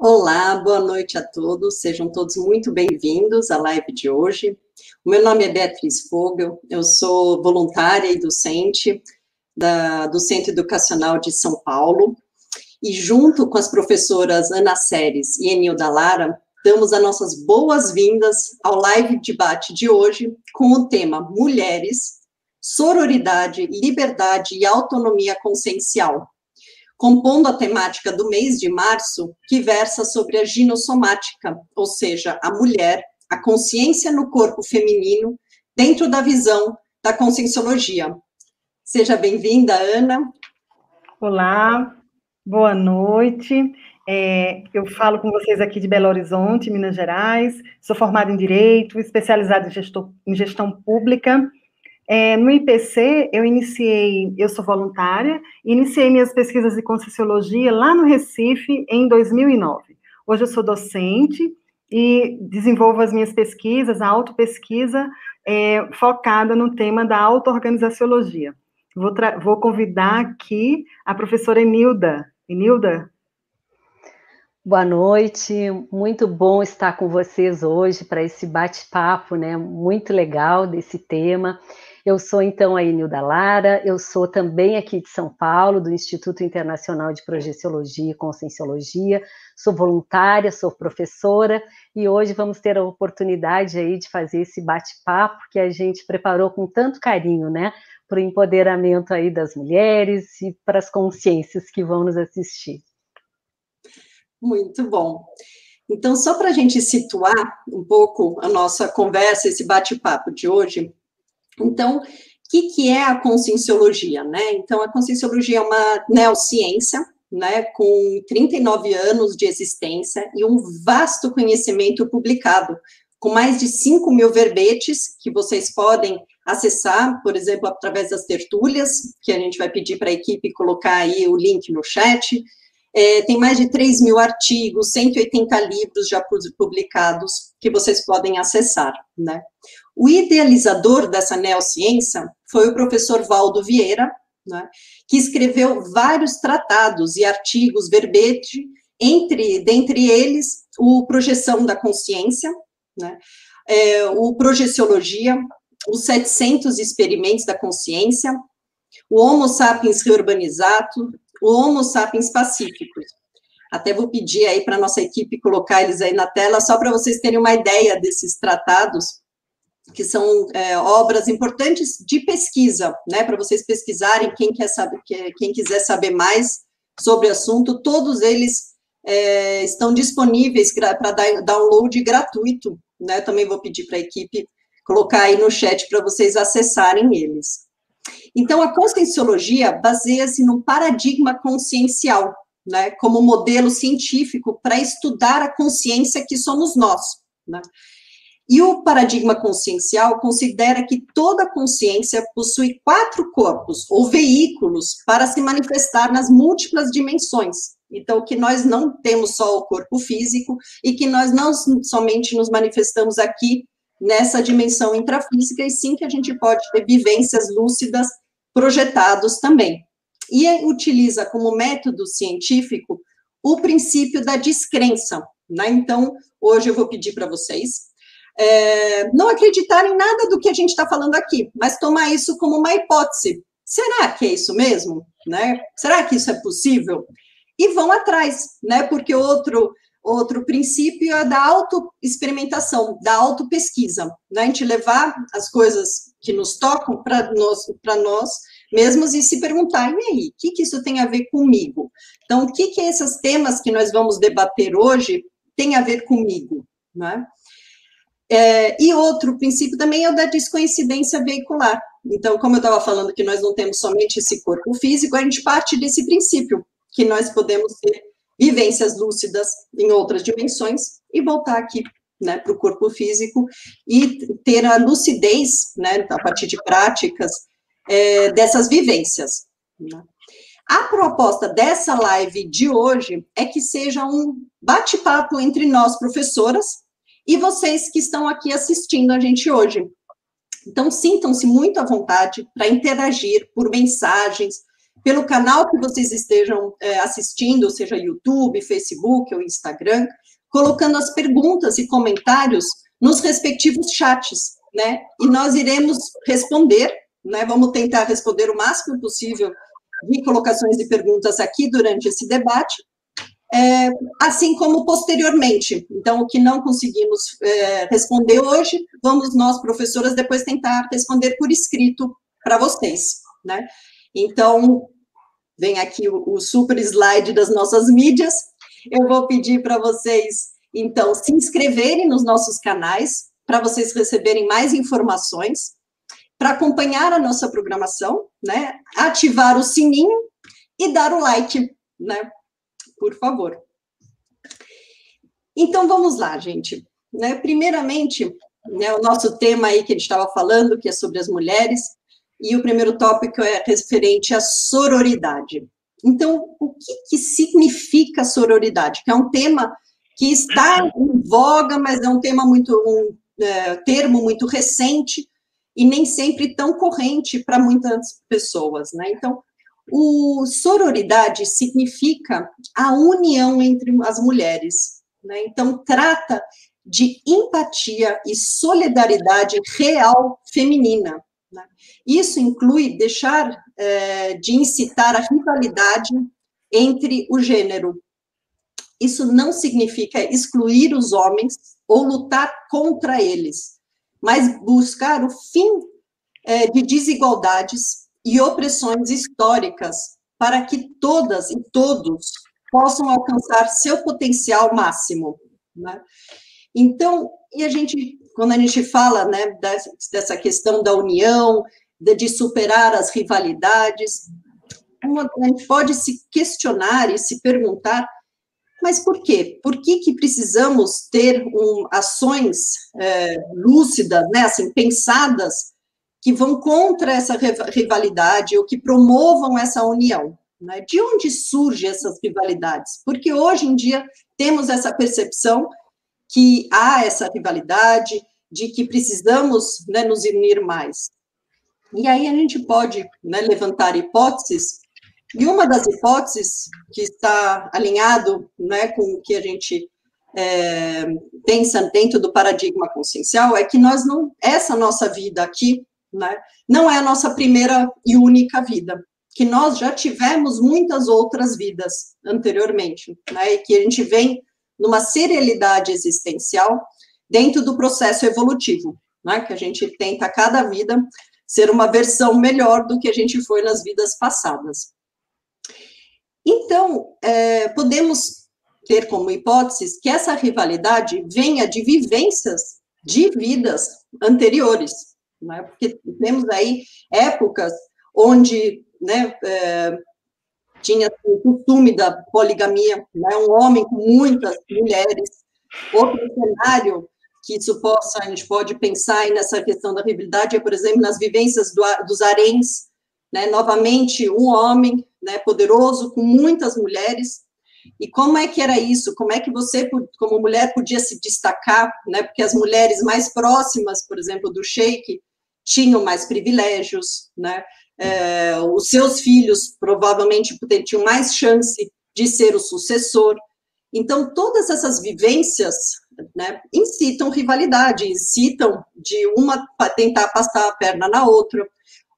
Olá, boa noite a todos, sejam todos muito bem-vindos à live de hoje. O meu nome é Beatriz Fogel, eu sou voluntária e docente da, do Centro Educacional de São Paulo, e junto com as professoras Ana Séries e Enilda Lara, damos as nossas boas-vindas ao live debate de hoje com o tema Mulheres, Sororidade, Liberdade e Autonomia Consciencial, compondo a temática do mês de março, que versa sobre a ginossomática, ou seja, a mulher, a consciência no corpo feminino, dentro da visão da conscienciologia. Seja bem-vinda, Ana. Olá, boa noite. É, eu falo com vocês aqui de Belo Horizonte, Minas Gerais. Sou formada em Direito, especializada em, gestor, em gestão pública é, no IPC, eu iniciei, eu sou voluntária, iniciei minhas pesquisas de Conscienciologia lá no Recife, em 2009. Hoje eu sou docente e desenvolvo as minhas pesquisas, a autopesquisa, é, focada no tema da auto-organizaciologia. Vou, vou convidar aqui a professora Enilda. Enilda? Boa noite, muito bom estar com vocês hoje para esse bate-papo, né, muito legal desse tema. Eu sou, então, a Enilda Lara, eu sou também aqui de São Paulo, do Instituto Internacional de Projeciologia e Conscienciologia, sou voluntária, sou professora, e hoje vamos ter a oportunidade aí de fazer esse bate-papo que a gente preparou com tanto carinho, né, para o empoderamento aí das mulheres e para as consciências que vão nos assistir. Muito bom. Então, só para a gente situar um pouco a nossa conversa, esse bate-papo de hoje, então, o que, que é a conscienciologia, né? Então, a conscienciologia é uma neociência, né, com 39 anos de existência e um vasto conhecimento publicado, com mais de 5 mil verbetes que vocês podem acessar, por exemplo, através das tertúlias, que a gente vai pedir para a equipe colocar aí o link no chat. É, tem mais de 3 mil artigos, 180 livros já publicados que vocês podem acessar, né? O idealizador dessa neociência foi o professor Valdo Vieira, né, que escreveu vários tratados e artigos verbete, entre, dentre eles, o Projeção da Consciência, né, é, o Projeciologia, os 700 Experimentos da Consciência, o Homo Sapiens Reurbanizado, o Homo Sapiens Pacíficos. Até vou pedir aí para a nossa equipe colocar eles aí na tela, só para vocês terem uma ideia desses tratados, que são é, obras importantes de pesquisa, né, para vocês pesquisarem, quem quer saber, quem quiser saber mais sobre o assunto, todos eles é, estão disponíveis para download gratuito, né, também vou pedir para a equipe colocar aí no chat para vocês acessarem eles. Então, a conscienciologia baseia-se no paradigma consciencial, né, como modelo científico para estudar a consciência que somos nós, né. E o paradigma consciencial considera que toda consciência possui quatro corpos ou veículos para se manifestar nas múltiplas dimensões. Então, que nós não temos só o corpo físico e que nós não somente nos manifestamos aqui nessa dimensão intrafísica, e sim que a gente pode ter vivências lúcidas projetados também. E utiliza como método científico o princípio da descrença. Né? Então, hoje eu vou pedir para vocês é, não acreditar em nada do que a gente está falando aqui, mas tomar isso como uma hipótese. Será que é isso mesmo? Né? Será que isso é possível? E vão atrás, né? Porque outro outro princípio é da autoexperimentação, da autopesquisa, né? A gente levar as coisas que nos tocam para nós, para nós mesmos e se perguntar, e aí, o que, que isso tem a ver comigo? Então, o que, que esses temas que nós vamos debater hoje tem a ver comigo, né? É, e outro princípio também é o da descoincidência veicular. Então, como eu estava falando que nós não temos somente esse corpo físico, a gente parte desse princípio, que nós podemos ter vivências lúcidas em outras dimensões e voltar aqui né, para o corpo físico e ter a lucidez, né, a partir de práticas, é, dessas vivências. Né. A proposta dessa live de hoje é que seja um bate-papo entre nós, professoras, e vocês que estão aqui assistindo a gente hoje. Então, sintam-se muito à vontade para interagir por mensagens, pelo canal que vocês estejam é, assistindo, seja YouTube, Facebook ou Instagram, colocando as perguntas e comentários nos respectivos chats, né? E nós iremos responder, né? Vamos tentar responder o máximo possível de colocações de perguntas aqui durante esse debate, é, assim como posteriormente. Então, o que não conseguimos é, responder hoje, vamos nós, professoras, depois tentar responder por escrito para vocês, né? Então, vem aqui o, o super slide das nossas mídias. Eu vou pedir para vocês, então, se inscreverem nos nossos canais, para vocês receberem mais informações, para acompanhar a nossa programação, né? Ativar o sininho e dar o like, né? Por favor. Então, vamos lá, gente. Né? Primeiramente, né, o nosso tema aí que a gente estava falando, que é sobre as mulheres, e o primeiro tópico é referente à sororidade. Então, o que, que significa sororidade? Que é um tema que está em voga, mas é um tema muito, um é, termo muito recente e nem sempre tão corrente para muitas pessoas, né? Então, o sororidade significa a união entre as mulheres, né? Então, trata de empatia e solidariedade real feminina. Né? Isso inclui deixar é, de incitar a rivalidade entre o gênero. Isso não significa excluir os homens ou lutar contra eles, mas buscar o fim é, de desigualdades e opressões históricas para que todas e todos possam alcançar seu potencial máximo. Né? Então, e a gente quando a gente fala né, dessa questão da união, de, de superar as rivalidades, uma, a gente pode se questionar e se perguntar, mas por quê? Por que, que precisamos ter um, ações é, lúcidas, né, assim, pensadas, que vão contra essa rivalidade ou que promovam essa união? Né? De onde surgem essas rivalidades? Porque hoje em dia temos essa percepção que há essa rivalidade, de que precisamos né, nos unir mais. E aí a gente pode né, levantar hipóteses, e uma das hipóteses que está alinhado né, com o que a gente é, pensa dentro do paradigma consciencial é que nós não, essa nossa vida aqui, né, não é a nossa primeira e única vida, que nós já tivemos muitas outras vidas anteriormente, né, e que a gente vem numa serialidade existencial dentro do processo evolutivo, né, que a gente tenta cada vida ser uma versão melhor do que a gente foi nas vidas passadas. Então, é, podemos ter como hipóteses que essa rivalidade venha de vivências de vidas anteriores, né, porque temos aí épocas onde né, é, tinha o costume da poligamia, né, um homem com muitas mulheres. Outro cenário que isso possa, a gente pode pensar aí nessa questão da rivalidade é, por exemplo, nas vivências do, dos haréns, né, novamente, um homem né, poderoso com muitas mulheres, e como é que era isso? Como é que você, como mulher, podia se destacar, né, porque as mulheres mais próximas, por exemplo, do sheik, tinham mais privilégios, né, é, os seus filhos provavelmente tinham mais chance de ser o sucessor. Então, todas essas vivências né, incitam rivalidade, incitam de uma tentar passar a perna na outra.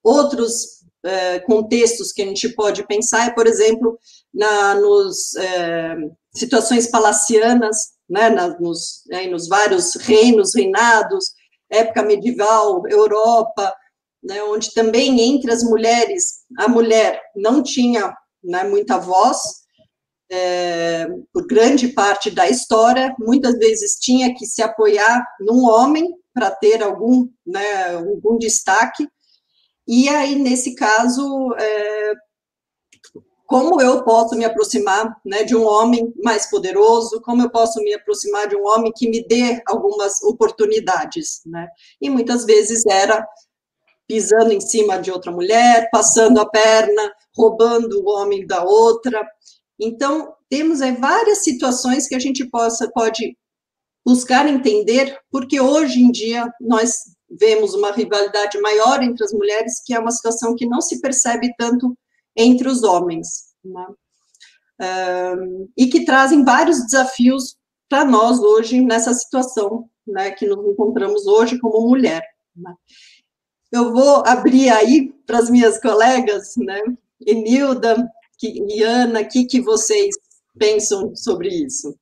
Outros é, contextos que a gente pode pensar é, por exemplo, na, nos é, situações palacianas, né, na, nos, é, nos vários reinos, reinados, época medieval, Europa, né, onde também entre as mulheres, a mulher não tinha né, muita voz, é, por grande parte da história, muitas vezes tinha que se apoiar num homem para ter algum, né, algum destaque, e aí, nesse caso, é, como eu posso me aproximar né, de um homem mais poderoso, como eu posso me aproximar de um homem que me dê algumas oportunidades, né? E muitas vezes era pisando em cima de outra mulher, passando a perna, roubando o homem da outra, então, temos aí várias situações que a gente possa, pode buscar entender, porque hoje em dia nós vemos uma rivalidade maior entre as mulheres, que é uma situação que não se percebe tanto entre os homens, né? um, e que trazem vários desafios para nós hoje nessa situação né, que nos encontramos hoje como mulher. Né? Eu vou abrir aí para as minhas colegas, né, Enilda e Ana, o que, que vocês pensam sobre isso?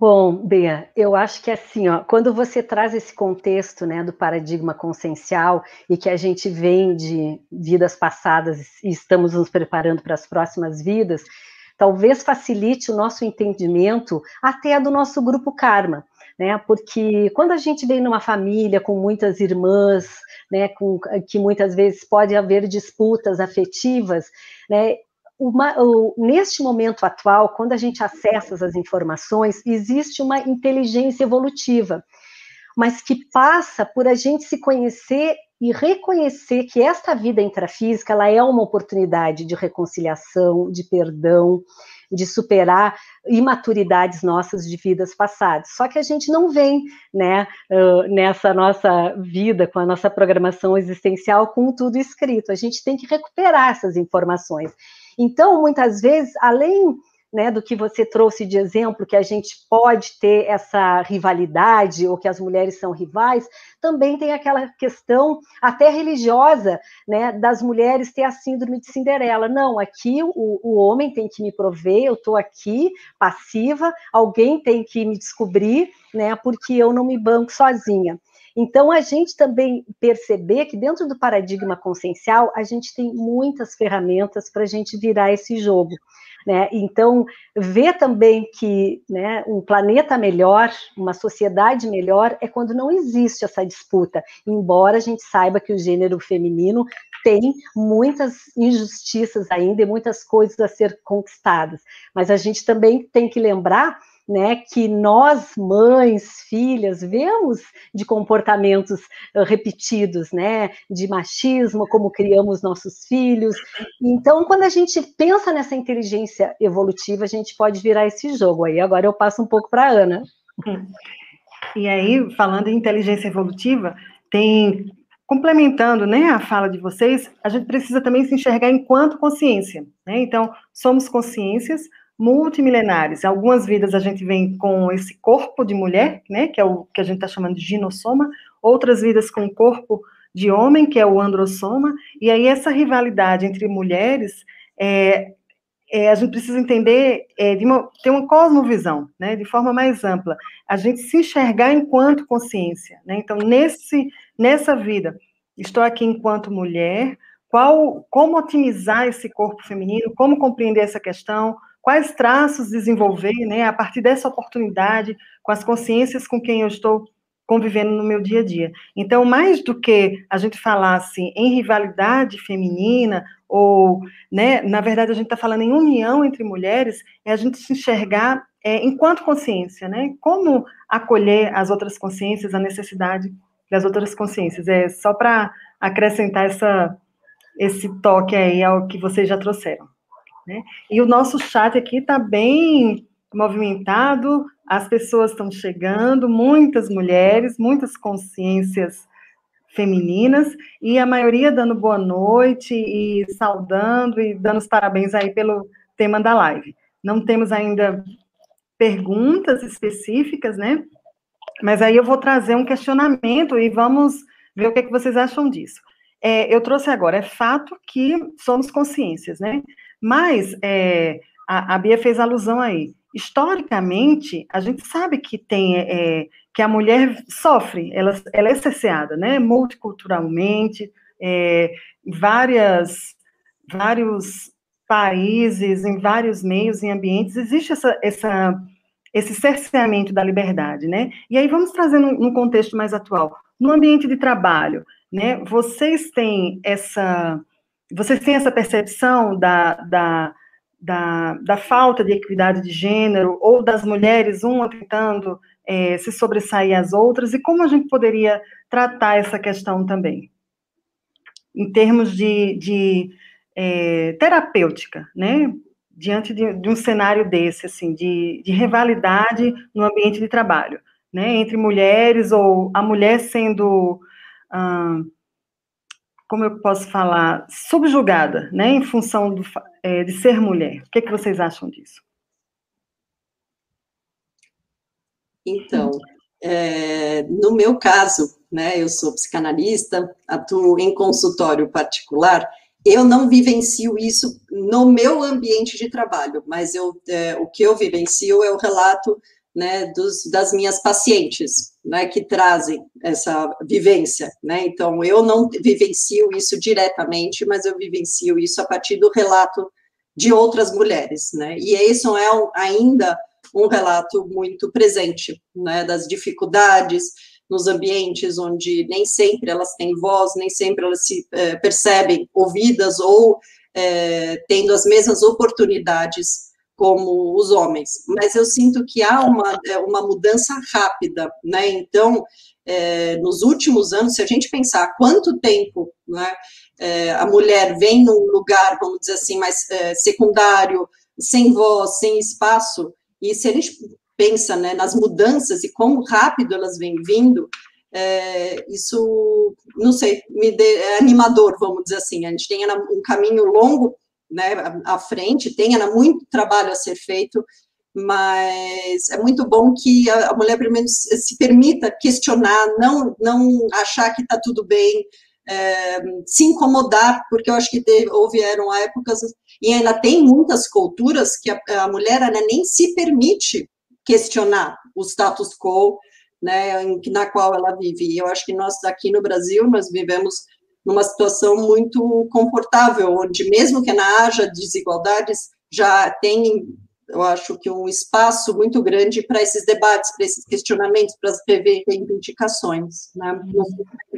Bom, Bea, eu acho que assim, ó, quando você traz esse contexto né, do paradigma consciencial e que a gente vem de vidas passadas e estamos nos preparando para as próximas vidas, talvez facilite o nosso entendimento até do nosso grupo karma. Né, porque quando a gente vem numa família com muitas irmãs, né, com, que muitas vezes pode haver disputas afetivas, né, uma, o, neste momento atual, quando a gente acessa as informações, existe uma inteligência evolutiva, mas que passa por a gente se conhecer e reconhecer que esta vida intrafísica ela é uma oportunidade de reconciliação, de perdão, de superar imaturidades nossas de vidas passadas. Só que a gente não vem, né, nessa nossa vida com a nossa programação existencial com tudo escrito. A gente tem que recuperar essas informações. Então, muitas vezes, além né, do que você trouxe de exemplo, que a gente pode ter essa rivalidade, ou que as mulheres são rivais, também tem aquela questão até religiosa, né, das mulheres ter a síndrome de Cinderela. Não, aqui o, o homem tem que me prover, eu estou aqui, passiva, alguém tem que me descobrir, né, porque eu não me banco sozinha. Então, a gente também perceber que dentro do paradigma consciencial, a gente tem muitas ferramentas para a gente virar esse jogo. Né? Então, ver também que né, um planeta melhor, uma sociedade melhor, é quando não existe essa disputa, embora a gente saiba que o gênero feminino tem muitas injustiças ainda e muitas coisas a ser conquistadas. Mas a gente também tem que lembrar né, que nós, mães, filhas, vemos de comportamentos repetidos, né, de machismo, como criamos nossos filhos. Então, quando a gente pensa nessa inteligência evolutiva, a gente pode virar esse jogo aí. Agora eu passo um pouco para a Ana. E aí, falando em inteligência evolutiva, tem complementando né, a fala de vocês, a gente precisa também se enxergar enquanto consciência. Né? Então, somos consciências, multimilenares. Algumas vidas a gente vem com esse corpo de mulher, né, que é o que a gente está chamando de ginossoma, outras vidas com corpo de homem, que é o androssoma, e aí essa rivalidade entre mulheres, é, é, a gente precisa entender, é, de uma, ter uma cosmovisão, né, de forma mais ampla, a gente se enxergar enquanto consciência, né, então nesse, nessa vida, estou aqui enquanto mulher, qual, como otimizar esse corpo feminino, como compreender essa questão, quais traços desenvolver, né, a partir dessa oportunidade, com as consciências com quem eu estou convivendo no meu dia a dia. Então, mais do que a gente falar assim em rivalidade feminina ou, né, na verdade a gente está falando em união entre mulheres, é a gente se enxergar é, enquanto consciência, né? Como acolher as outras consciências, a necessidade das outras consciências. É só para acrescentar essa, esse toque aí ao que vocês já trouxeram. Né? E o nosso chat aqui está bem movimentado, as pessoas estão chegando, muitas mulheres, muitas consciências femininas, e a maioria dando boa noite e saudando e dando os parabéns aí pelo tema da live. Não temos ainda perguntas específicas, né? Mas aí eu vou trazer um questionamento e vamos ver o que, é que vocês acham disso. É, eu trouxe agora, é fato que somos consciências, né? Mas é, a, a, Bia fez alusão aí. Historicamente, a gente sabe que tem é, que a mulher sofre, ela, ela é cesseada, né? Multiculturalmente, é, várias, vários países, em vários meios, em ambientes, existe essa, essa, esse cerceamento da liberdade, né? E aí vamos trazer num contexto mais atual. No ambiente de trabalho, né? Vocês têm essa vocês têm essa percepção da, da, da, da, falta de equidade de gênero, ou das mulheres, uma tentando é, se sobressair às outras, e como a gente poderia tratar essa questão também? Em termos de, de é, terapêutica, né? Diante de, de, um cenário desse, assim, de, de rivalidade no ambiente de trabalho, né? Entre mulheres, ou a mulher sendo. Hum, como eu posso falar, subjugada, né, em função do, é, de ser mulher. O que, é que vocês acham disso? Então, é, no meu caso, né, eu sou psicanalista, atuo em consultório particular, eu não vivencio isso no meu ambiente de trabalho, mas eu, é, o que eu vivencio é o relato né, dos, das minhas pacientes, né, que trazem essa vivência, né, então eu não vivencio isso diretamente, mas eu vivencio isso a partir do relato de outras mulheres, né, e isso é ainda um relato muito presente, né, das dificuldades nos ambientes onde nem sempre elas têm voz, nem sempre elas se é, percebem ouvidas ou é, tendo as mesmas oportunidades como os homens, mas eu sinto que há uma, é, uma mudança rápida, né? Então, é, nos últimos anos, se a gente pensar quanto tempo né, é, a mulher vem num lugar, vamos dizer assim, mais é, secundário, sem voz, sem espaço, e se a gente pensa né, nas mudanças e como rápido elas vêm vindo, é, isso, não sei, me dê, é animador, vamos dizer assim. A gente tem um caminho longo né, à frente, tem ainda muito trabalho a ser feito, mas é muito bom que a, mulher, pelo menos, se permita questionar, não, não achar que está tudo bem, é, se incomodar, porque eu acho que teve, houveram épocas, e ainda tem muitas culturas que a, a mulher né, nem se permite questionar o status quo, né, na qual ela vive. E eu acho que nós aqui no Brasil, nós vivemos numa situação muito confortável, onde mesmo que não haja desigualdades, já tem, eu acho que um espaço muito grande para esses debates, para esses questionamentos, para as reivindicações. Né?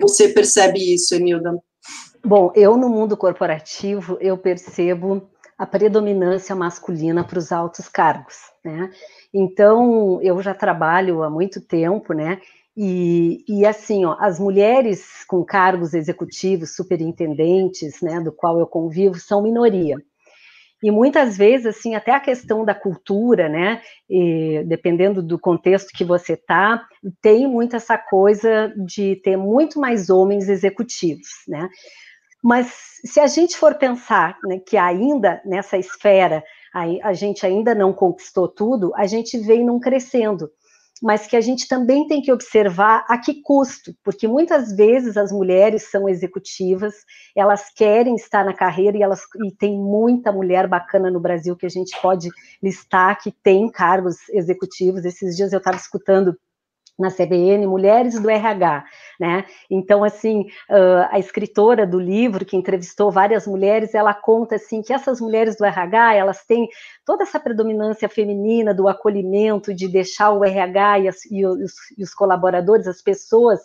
Você percebe isso, Enilda? Bom, eu no mundo corporativo, eu percebo a predominância masculina para os altos cargos, né? Então, eu já trabalho há muito tempo, né? E, e, assim, ó, as mulheres com cargos executivos, superintendentes, né, do qual eu convivo, são minoria. E muitas vezes, assim, até a questão da cultura, né, e, dependendo do contexto que você tá, tem muito essa coisa de ter muito mais homens executivos, né. Mas se a gente for pensar né, que ainda nessa esfera a, a gente ainda não conquistou tudo, a gente vem num crescendo mas que a gente também tem que observar a que custo, porque muitas vezes as mulheres são executivas, elas querem estar na carreira e elas e tem muita mulher bacana no Brasil que a gente pode listar que tem cargos executivos. Esses dias eu estava escutando na CBN, Mulheres do RH, né? Então, assim, a escritora do livro, que entrevistou várias mulheres, ela conta, assim, que essas mulheres do RH, elas têm toda essa predominância feminina do acolhimento, de deixar o RH e, as, e, os, e os colaboradores, as pessoas,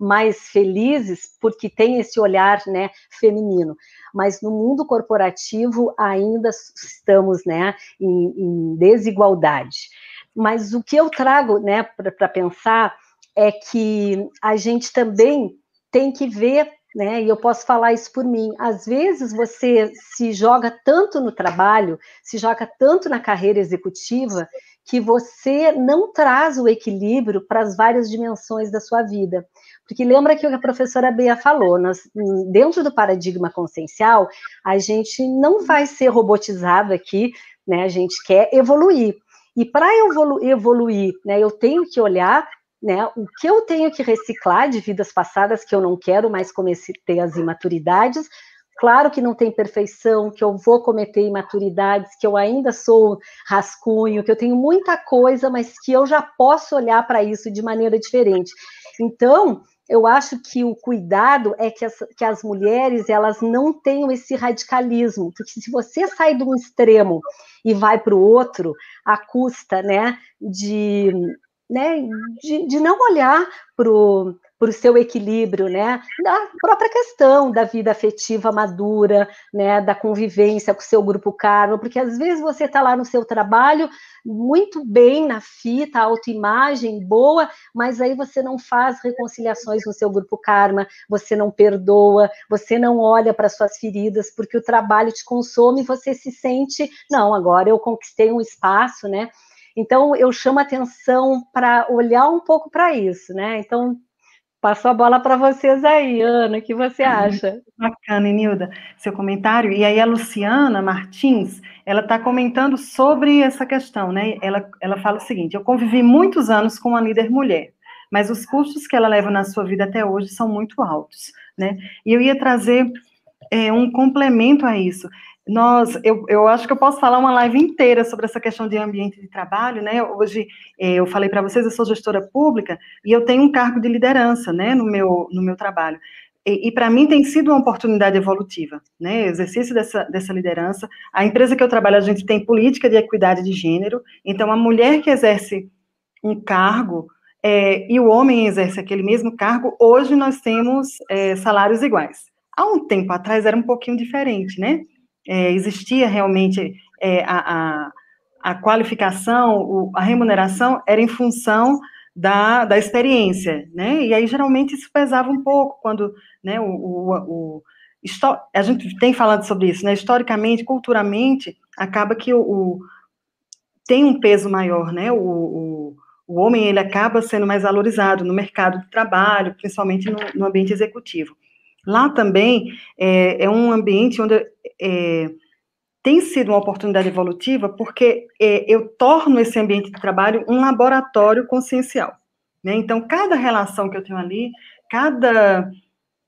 mais felizes, porque tem esse olhar, né, feminino mas no mundo corporativo ainda estamos né, em, em desigualdade. Mas o que eu trago né, para pensar é que a gente também tem que ver, né, e eu posso falar isso por mim, às vezes você se joga tanto no trabalho, se joga tanto na carreira executiva, que você não traz o equilíbrio para as várias dimensões da sua vida. Porque lembra que a professora Bea falou, nós, dentro do paradigma consciencial, a gente não vai ser robotizado aqui, né? A gente quer evoluir. E para evolu evoluir, né, eu tenho que olhar né, o que eu tenho que reciclar de vidas passadas que eu não quero mais cometer as imaturidades. Claro que não tem perfeição, que eu vou cometer imaturidades, que eu ainda sou rascunho, que eu tenho muita coisa, mas que eu já posso olhar para isso de maneira diferente. Então, eu acho que o cuidado é que as, que as mulheres elas não tenham esse radicalismo, porque se você sai de um extremo e vai para o outro, a custa né, de, né, de, de não olhar para o seu equilíbrio, né, da própria questão da vida afetiva madura, né, da convivência com o seu grupo karma, porque às vezes você está lá no seu trabalho muito bem na fita, autoimagem boa, mas aí você não faz reconciliações no seu grupo karma, você não perdoa, você não olha para suas feridas, porque o trabalho te consome e você se sente, não, agora eu conquistei um espaço, né? Então eu chamo atenção para olhar um pouco para isso, né? Então Passo a bola para vocês aí, Ana, o que você acha? Bacana, Nilda, seu comentário. E aí a Luciana Martins, ela está comentando sobre essa questão, né? Ela, ela fala o seguinte, eu convivi muitos anos com uma líder mulher, mas os custos que ela leva na sua vida até hoje são muito altos, né? E eu ia trazer é, um complemento a isso. Nós, eu, eu acho que eu posso falar uma live inteira sobre essa questão de ambiente de trabalho, né? Hoje, é, eu falei para vocês, eu sou gestora pública e eu tenho um cargo de liderança, né, no meu, no meu trabalho. E, e para mim tem sido uma oportunidade evolutiva, né? Exercício dessa, dessa liderança. A empresa que eu trabalho, a gente tem política de equidade de gênero, então a mulher que exerce um cargo é, e o homem exerce aquele mesmo cargo, hoje nós temos é, salários iguais. Há um tempo atrás era um pouquinho diferente, né? É, existia realmente é, a, a, a, qualificação, o, a remuneração era em função da, da experiência, né? E aí geralmente isso pesava um pouco quando, né? O, o, o a gente tem falado sobre isso, né? Historicamente, culturalmente, acaba que o, o tem um peso maior, né? O, o, homem ele acaba sendo mais valorizado no mercado de trabalho, principalmente no, no ambiente executivo. Lá também é, é um ambiente onde é, tem sido uma oportunidade evolutiva, porque é, eu torno esse ambiente de trabalho um laboratório consciencial. Né? Então, cada relação que eu tenho ali, cada,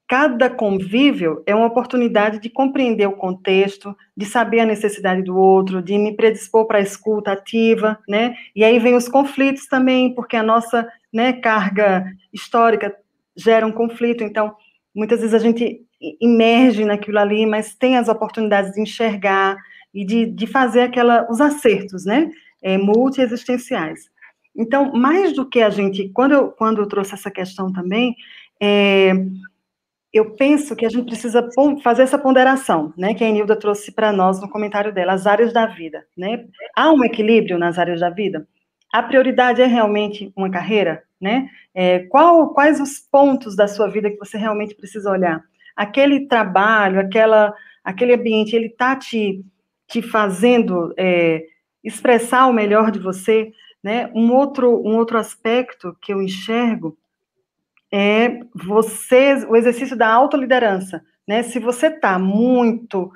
cada convívio é uma oportunidade de compreender o contexto, de saber a necessidade do outro, de me predispor para a escuta ativa, né? E aí vem os conflitos também, porque a nossa né, carga histórica gera um conflito. Então, Muitas vezes a gente emerge naquilo ali, mas tem as oportunidades de enxergar e de, de fazer aquela, os acertos, né? É, multi-existenciais. Então, mais do que a gente, quando eu, quando eu trouxe essa questão também, é, eu penso que a gente precisa fazer essa ponderação, né, que a Enilda trouxe para nós no comentário dela, as áreas da vida, né? Há um equilíbrio nas áreas da vida? A prioridade é realmente uma carreira? Né? É, qual, quais os pontos da sua vida que você realmente precisa olhar? Aquele trabalho, aquela, aquele ambiente, ele está te, te fazendo é, expressar o melhor de você, né? Um outro, um outro aspecto que eu enxergo é você, o exercício da autoliderança, né? Se você está muito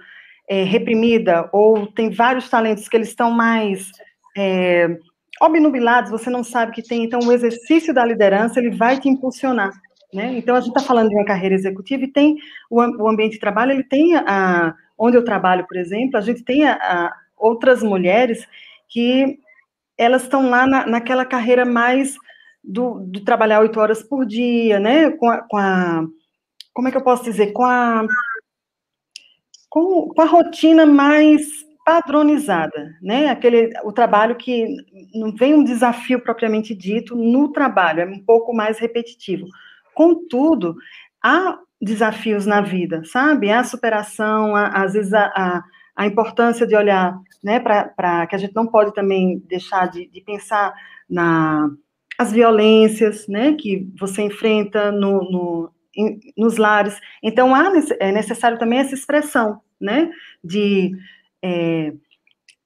é, reprimida ou tem vários talentos que eles estão mais é, obnubilados, você não sabe que tem, então o exercício da liderança, ele vai te impulsionar, né? Então, a gente está falando de uma carreira executiva e tem o, o, ambiente de trabalho, ele tem, a, onde eu trabalho, por exemplo, a gente tem a, a outras mulheres que elas estão lá na, naquela carreira mais do, do, trabalhar oito horas por dia, né? Com a, com a, como é que eu posso dizer? Com a, com, com a rotina mais padronizada, né? Aquele o trabalho que não vem um desafio propriamente dito no trabalho, é um pouco mais repetitivo. Contudo, há desafios na vida, sabe? Há superação, há, às vezes a, a, a, importância de olhar, né? Para que a gente não pode também deixar de, de pensar na as violências, né? Que você enfrenta no, no nos lares. Então há é necessário também essa expressão, né? De é,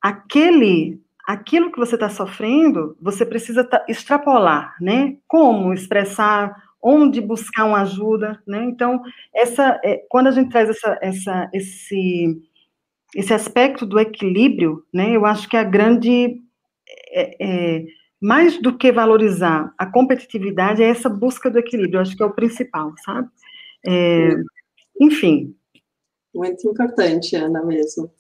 aquele, aquilo que você está sofrendo, você precisa extrapolar, né? Como expressar, onde buscar uma ajuda, né? Então, essa, é, quando a gente traz essa, essa, esse, esse aspecto do equilíbrio, né? Eu acho que a grande é, é, mais do que valorizar a competitividade é essa busca do equilíbrio. Eu acho que é o principal, sabe? É, enfim. Muito importante, Ana, mesmo.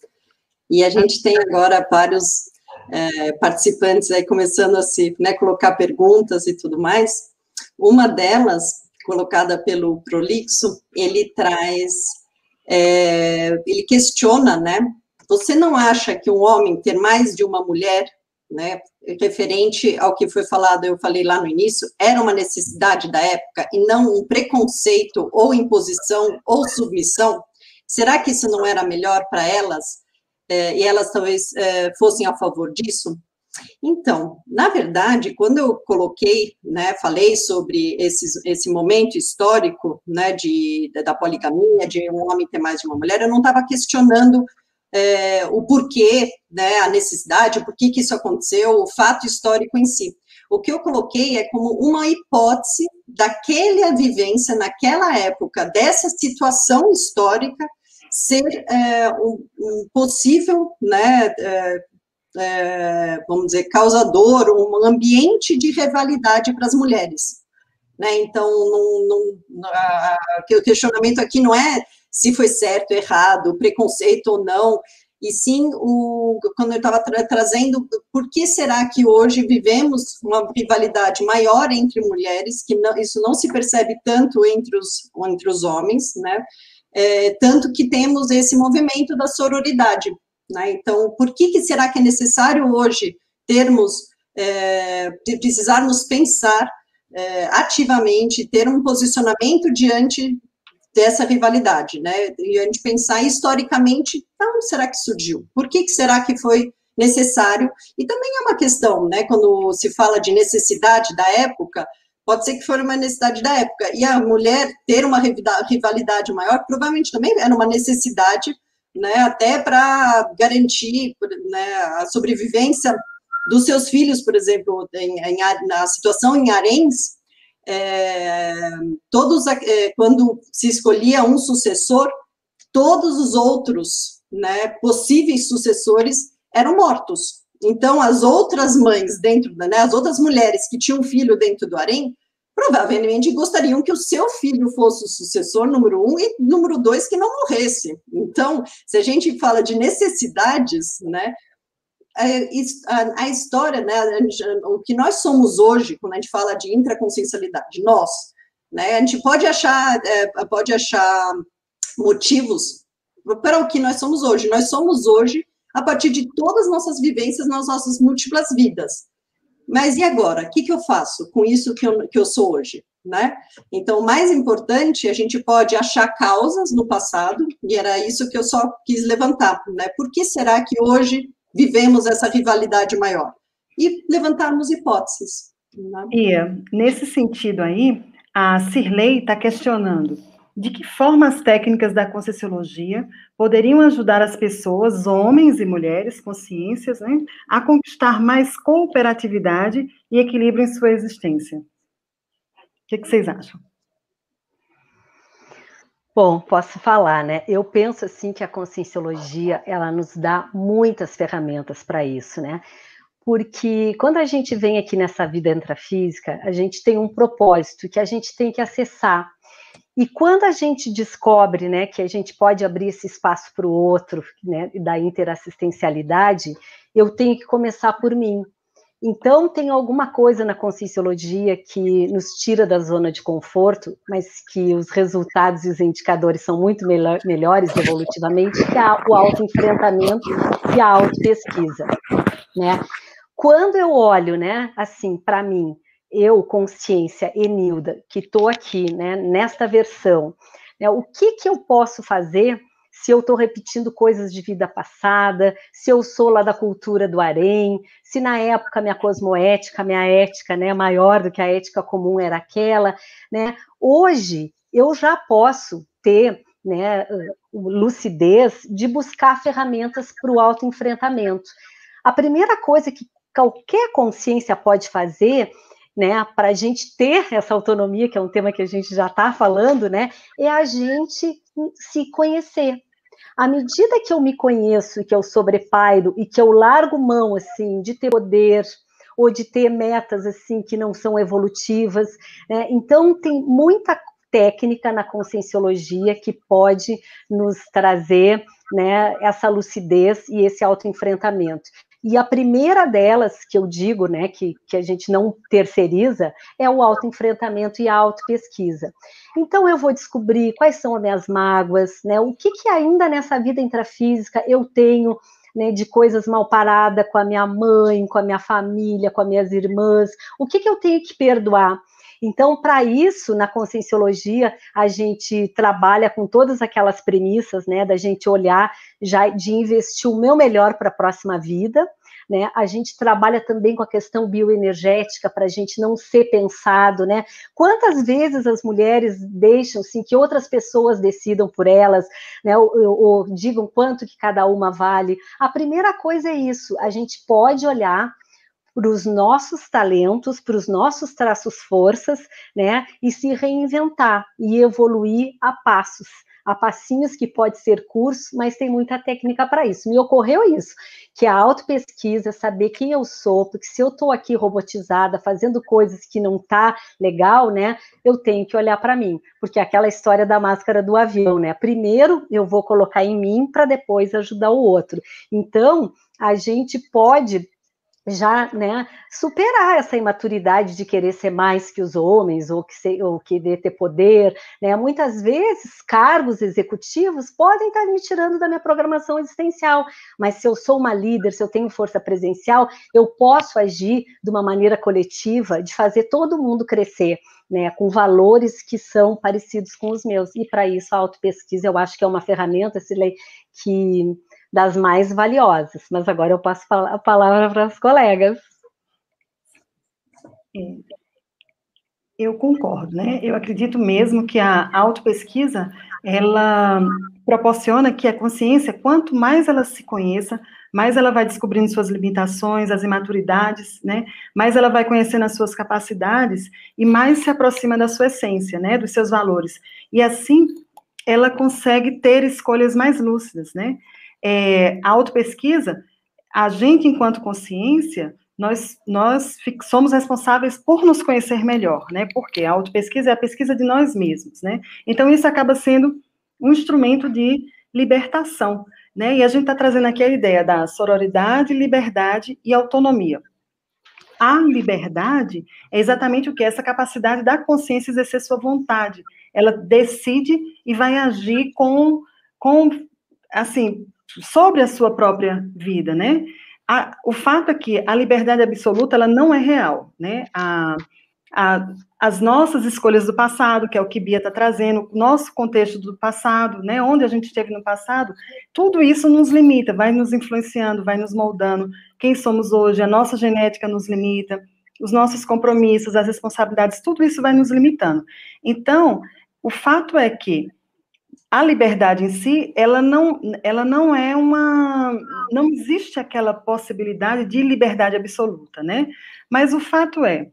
E a gente tem agora vários é, participantes aí começando a se né, colocar perguntas e tudo mais. Uma delas, colocada pelo Prolixo, ele traz, é, ele questiona, né? Você não acha que um homem ter mais de uma mulher, né, referente ao que foi falado, eu falei lá no início, era uma necessidade da época e não um preconceito ou imposição ou submissão? Será que isso não era melhor para elas? É, e elas talvez é, fossem a favor disso? Então, na verdade, quando eu coloquei, né, falei sobre esses, esse momento histórico, né, de, da poligamia, de um homem ter mais de uma mulher, eu não estava questionando é, o porquê, né, a necessidade, por que, que isso aconteceu, o fato histórico em si. O que eu coloquei é como uma hipótese daquela vivência naquela época, dessa situação histórica, ser é, um, um, possível, né, é, é, vamos dizer, causador, um ambiente de rivalidade para as mulheres. Né? Então, não, não, a, o questionamento aqui não é se foi certo, errado, preconceito ou não, e sim o, quando eu estava tra trazendo, por que será que hoje vivemos uma rivalidade maior entre mulheres, que não, isso não se percebe tanto entre os, entre os homens, né? É, tanto que temos esse movimento da sororidade, né? Então, por que, que será que é necessário hoje termos, é, precisarmos pensar é, ativamente, ter um posicionamento diante dessa rivalidade, né? E a gente pensar historicamente, onde será que surgiu? Por que, que será que foi necessário? E também é uma questão, né? Quando se fala de necessidade da época, pode ser que foi uma necessidade da época. E a mulher ter uma rivalidade maior, provavelmente também era uma necessidade, né? Até para garantir né, a sobrevivência dos seus filhos, por exemplo, em, em, na situação em Arens, é, todos, é, quando se escolhia um sucessor, todos os outros, né, possíveis sucessores eram mortos. Então, as outras mães dentro, né, as outras mulheres que tinham filho dentro do harém, provavelmente gostariam que o seu filho fosse o sucessor número um e número dois que não morresse. Então, se a gente fala de necessidades, né, a, a história, né, o que nós somos hoje, quando a gente fala de intraconsciencialidade, nós, né, a gente pode achar, é, pode achar motivos para o que nós somos hoje. Nós somos hoje a partir de todas as nossas vivências nas nossas múltiplas vidas. Mas e agora? O que, que eu faço com isso que eu, que eu sou hoje? Né? Então, o mais importante, a gente pode achar causas no passado, e era isso que eu só quis levantar, né? Por que será que hoje vivemos essa rivalidade maior? E levantarmos hipóteses. Né? E, nesse sentido aí, a Cirlei está questionando de que forma as técnicas da Conscienciologia poderiam ajudar as pessoas, homens e mulheres, consciências, né, a conquistar mais cooperatividade e equilíbrio em sua existência. O que, que vocês acham? Bom, posso falar, né? Eu penso assim que a conscienciologia ela nos dá muitas ferramentas para isso, né? Porque quando a gente vem aqui nessa vida intrafísica, a gente tem um propósito que a gente tem que acessar. E quando a gente descobre, né, que a gente pode abrir esse espaço para o outro, né, da interassistencialidade, eu tenho que começar por mim. Então, tem alguma coisa na conscienciologia que nos tira da zona de conforto, mas que os resultados e os indicadores são muito melhor, melhores evolutivamente, que é o autoenfrentamento e a autopesquisa, né? Quando eu olho, né, assim, para mim, eu, consciência, Enilda, que estou aqui, né, nesta versão, né, o que que eu posso fazer se eu estou repetindo coisas de vida passada, se eu sou lá da cultura do harém, se na época minha cosmoética, minha ética, né, maior do que a ética comum era aquela, né? Hoje eu já posso ter, né, lucidez de buscar ferramentas para o autoenfrentamento. A primeira coisa que qualquer consciência pode fazer né, para a gente ter essa autonomia, que é um tema que a gente já está falando, né, é a gente se conhecer, à medida que eu me conheço, que eu sobrepairo e que eu largo mão assim de ter poder ou de ter metas assim que não são evolutivas, né? então tem muita técnica na conscienciologia que pode nos trazer né, essa lucidez e esse autoenfrentamento. E a primeira delas, que eu digo, né, que, que a gente não terceiriza, é o autoenfrentamento e a autopesquisa. Então, eu vou descobrir quais são as minhas mágoas, né, o que, que ainda nessa vida intrafísica eu tenho né, de coisas mal paradas com a minha mãe, com a minha família, com as minhas irmãs, o que, que eu tenho que perdoar. Então, para isso, na conscienciologia, a gente trabalha com todas aquelas premissas, né, da gente olhar já de investir o meu melhor para a próxima vida, né? A gente trabalha também com a questão bioenergética para a gente não ser pensado, né? Quantas vezes as mulheres deixam assim, que outras pessoas decidam por elas, né? Ou, ou, ou digam quanto que cada uma vale. A primeira coisa é isso: a gente pode olhar para os nossos talentos, para os nossos traços forças, né? E se reinventar e evoluir a passos a passinhos que pode ser curso, mas tem muita técnica para isso. Me ocorreu isso, que a autopesquisa, saber quem eu sou, porque se eu estou aqui robotizada, fazendo coisas que não tá legal, né, eu tenho que olhar para mim, porque é aquela história da máscara do avião, né? Primeiro eu vou colocar em mim para depois ajudar o outro. Então, a gente pode já né, superar essa imaturidade de querer ser mais que os homens ou que ser, ou querer ter poder. Né? Muitas vezes, cargos executivos podem estar me tirando da minha programação existencial, mas se eu sou uma líder, se eu tenho força presencial, eu posso agir de uma maneira coletiva, de fazer todo mundo crescer. Né, com valores que são parecidos com os meus. E para isso a autopesquisa eu acho que é uma ferramenta, Silei, que das mais valiosas. Mas agora eu passo a palavra para os colegas. É, eu concordo, né? Eu acredito mesmo que a autopesquisa, ela proporciona que a consciência, quanto mais ela se conheça, mais ela vai descobrindo suas limitações, as imaturidades, né? Mais ela vai conhecendo as suas capacidades e mais se aproxima da sua essência, né? Dos seus valores. E assim, ela consegue ter escolhas mais lúcidas, né? É, a autopesquisa, a gente, enquanto consciência, nós, nós somos responsáveis por nos conhecer melhor, né? Porque a autopesquisa é a pesquisa de nós mesmos, né? Então, isso acaba sendo um instrumento de libertação, né? E a gente está trazendo aqui a ideia da sororidade, liberdade e autonomia. A liberdade é exatamente o que? Essa capacidade da consciência exercer sua vontade. Ela decide e vai agir com, com assim, sobre a sua própria vida, né? A, o fato é que a liberdade absoluta ela não é real, né? A, a, as nossas escolhas do passado, que é o que Bia está trazendo, nosso contexto do passado, né? Onde a gente esteve no passado, tudo isso nos limita, vai nos influenciando, vai nos moldando. Quem somos hoje, a nossa genética nos limita, os nossos compromissos, as responsabilidades, tudo isso vai nos limitando. Então, o fato é que a liberdade em si, ela não, ela não é uma, não existe aquela possibilidade de liberdade absoluta, né? Mas o fato é,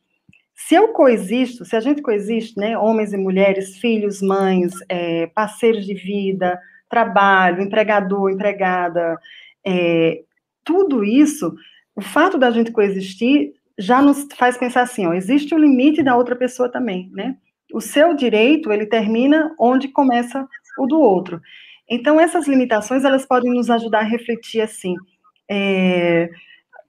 se eu coexisto, se a gente coexiste, né, homens e mulheres, filhos, mães, é, parceiros de vida, trabalho, empregador, empregada, é, tudo isso, o fato da gente coexistir já nos faz pensar assim, ó, existe o limite da outra pessoa também, né? O seu direito, ele termina onde começa o do outro. Então, essas limitações, elas podem nos ajudar a refletir assim, é,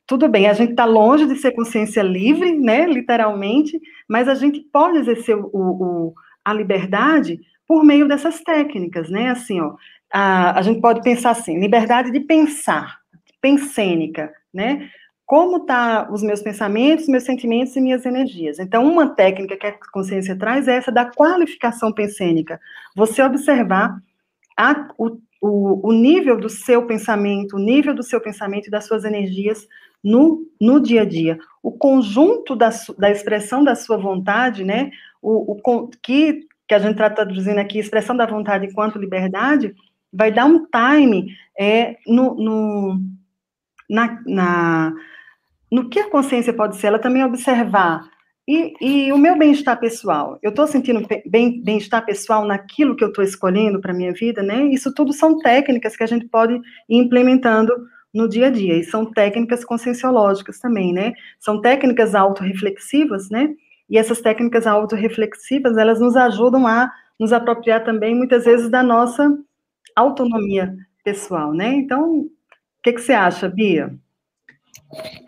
tudo bem, a gente está longe de ser consciência livre, né, literalmente, mas a gente pode exercer o, o, a liberdade por meio dessas técnicas, né, assim, ó, a, a gente pode pensar assim, liberdade de pensar, pensênica, né, como tá os meus pensamentos, meus sentimentos e minhas energias. Então, uma técnica que a consciência traz é essa da qualificação pensênica. Você observar a, o, o, o, nível do seu pensamento, o nível do seu pensamento e das suas energias no, no dia a dia. O conjunto da, da expressão da sua vontade, né? O, o que, que a gente está traduzindo aqui, expressão da vontade enquanto liberdade, vai dar um time é, no, no na, na no que a consciência pode ser, ela também observar. E, e o meu bem-estar pessoal, eu estou sentindo bem-estar pessoal naquilo que eu estou escolhendo para a minha vida, né? Isso tudo são técnicas que a gente pode ir implementando no dia a dia, e são técnicas conscienciológicas também, né? São técnicas autorreflexivas, né? E essas técnicas autorreflexivas, elas nos ajudam a nos apropriar também, muitas vezes, da nossa autonomia pessoal, né? Então, o que, que você acha, Bia?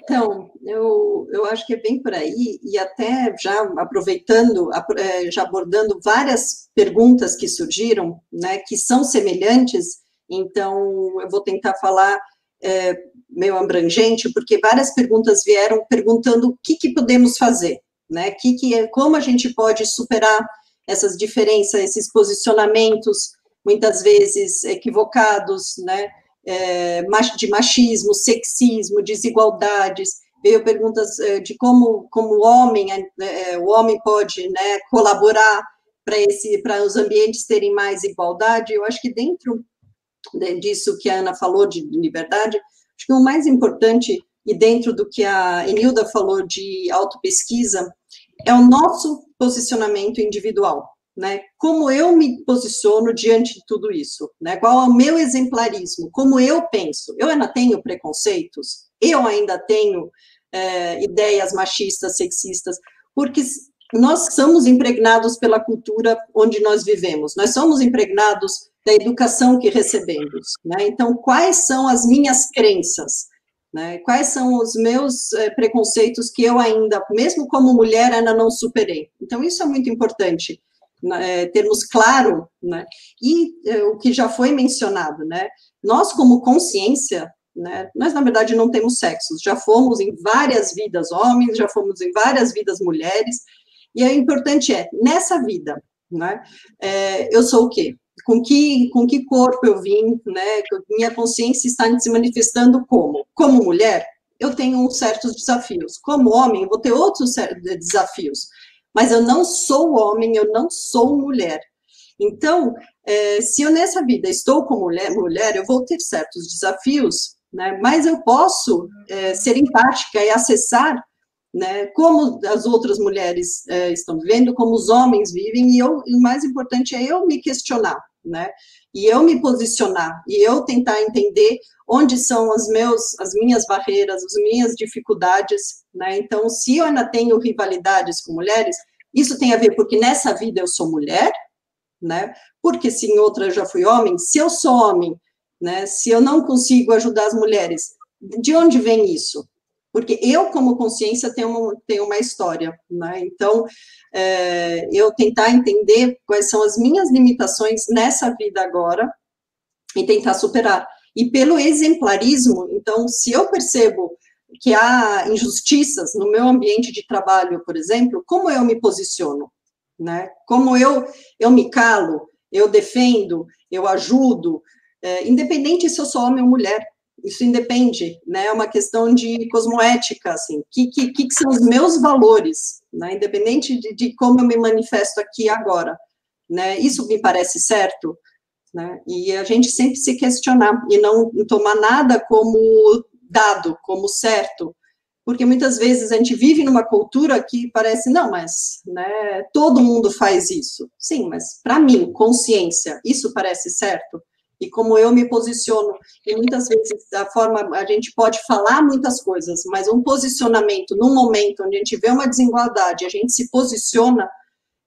Então, eu, eu acho que é bem por aí, e até já aproveitando, é, já abordando várias perguntas que surgiram, né, que são semelhantes, então eu vou tentar falar é, meio abrangente, porque várias perguntas vieram perguntando o que, que podemos fazer, né, que que é, como a gente pode superar essas diferenças, esses posicionamentos, muitas vezes equivocados, né, é, de machismo, sexismo, desigualdades, veio perguntas é, de como, como o homem, é, é o homem pode né, colaborar para os ambientes terem mais igualdade. Eu acho que dentro disso que a Ana falou de liberdade, acho que o mais importante e dentro do que a Enilda falou de autopesquisa, é o nosso posicionamento individual, né? Como eu me posiciono diante de tudo isso, né? Qual é o meu exemplarismo? Como eu penso? Eu ainda tenho preconceitos? Eu ainda tenho é, ideias machistas, sexistas? Porque nós somos impregnados pela cultura onde nós vivemos, nós somos impregnados da educação que recebemos, né? Então, quais são as minhas crenças? Né? Quais são os meus é, preconceitos que eu ainda, mesmo como mulher, ainda não superei? Então, isso é muito importante, né, termos claro, né? E é, o que já foi mencionado, né? Nós, como consciência, né, nós, na verdade, não temos sexos, já fomos em várias vidas homens, já fomos em várias vidas mulheres, e o importante é, nessa vida, né, é, eu sou o quê? com que, com que corpo eu vim, né? Minha consciência está se manifestando como? Como mulher, eu tenho certos desafios. Como homem, vou ter outros desafios. Mas eu não sou homem, eu não sou mulher. Então, é, se eu nessa vida estou como mulher, mulher, eu vou ter certos desafios, né? Mas eu posso é, ser empática e acessar né, como as outras mulheres é, estão vivendo, como os homens vivem, e, eu, e o mais importante é eu me questionar, né? E eu me posicionar e eu tentar entender onde são meus, as minhas barreiras, as minhas dificuldades, né? Então, se eu ainda tenho rivalidades com mulheres, isso tem a ver porque nessa vida eu sou mulher, né? Porque se em outra eu já fui homem, se eu sou homem, né? Se eu não consigo ajudar as mulheres, de onde vem isso? Porque eu, como consciência, tenho uma, tenho uma história, né? Então, é, eu tentar entender quais são as minhas limitações nessa vida agora e tentar superar. E pelo exemplarismo, então, se eu percebo que há injustiças no meu ambiente de trabalho, por exemplo, como eu me posiciono, né? Como eu eu me calo, eu defendo, eu ajudo, é, independente se eu sou homem ou mulher, isso independe, né? É uma questão de cosmoética, assim, que, que, que são os meus valores, né? Independente de, de como eu me manifesto aqui agora, né? Isso me parece certo, né? E a gente sempre se questionar e não tomar nada como dado, como certo, porque muitas vezes a gente vive numa cultura que parece, não, mas né, todo mundo faz isso. Sim, mas para mim, consciência, isso parece certo? E como eu me posiciono. E muitas vezes a forma a gente pode falar muitas coisas, mas um posicionamento num momento onde a gente vê uma desigualdade, a gente se posiciona,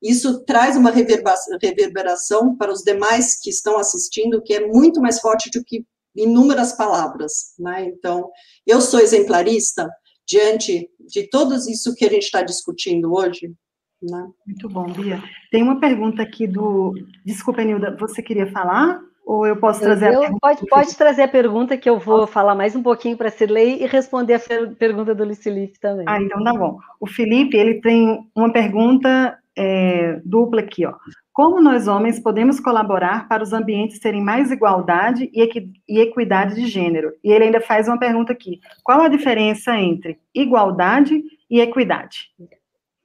isso traz uma reverberação para os demais que estão assistindo, que é muito mais forte do que inúmeras palavras, né? Então, eu sou exemplarista diante de tudo isso que a gente está discutindo hoje, né? Muito bom, Bia. Tem uma pergunta aqui do. Desculpa, Nilda, você queria falar? Ou eu posso trazer eu, a pergunta? Pode, pode trazer a pergunta que eu vou falar mais um pouquinho para a Cirlei e responder a pergunta do Luiz Felipe também. Ah, então tá bom. O Felipe, ele tem uma pergunta é, dupla aqui, ó. Como nós homens podemos colaborar para os ambientes terem mais igualdade e, equi e equidade de gênero? E ele ainda faz uma pergunta aqui. Qual a diferença entre igualdade e equidade?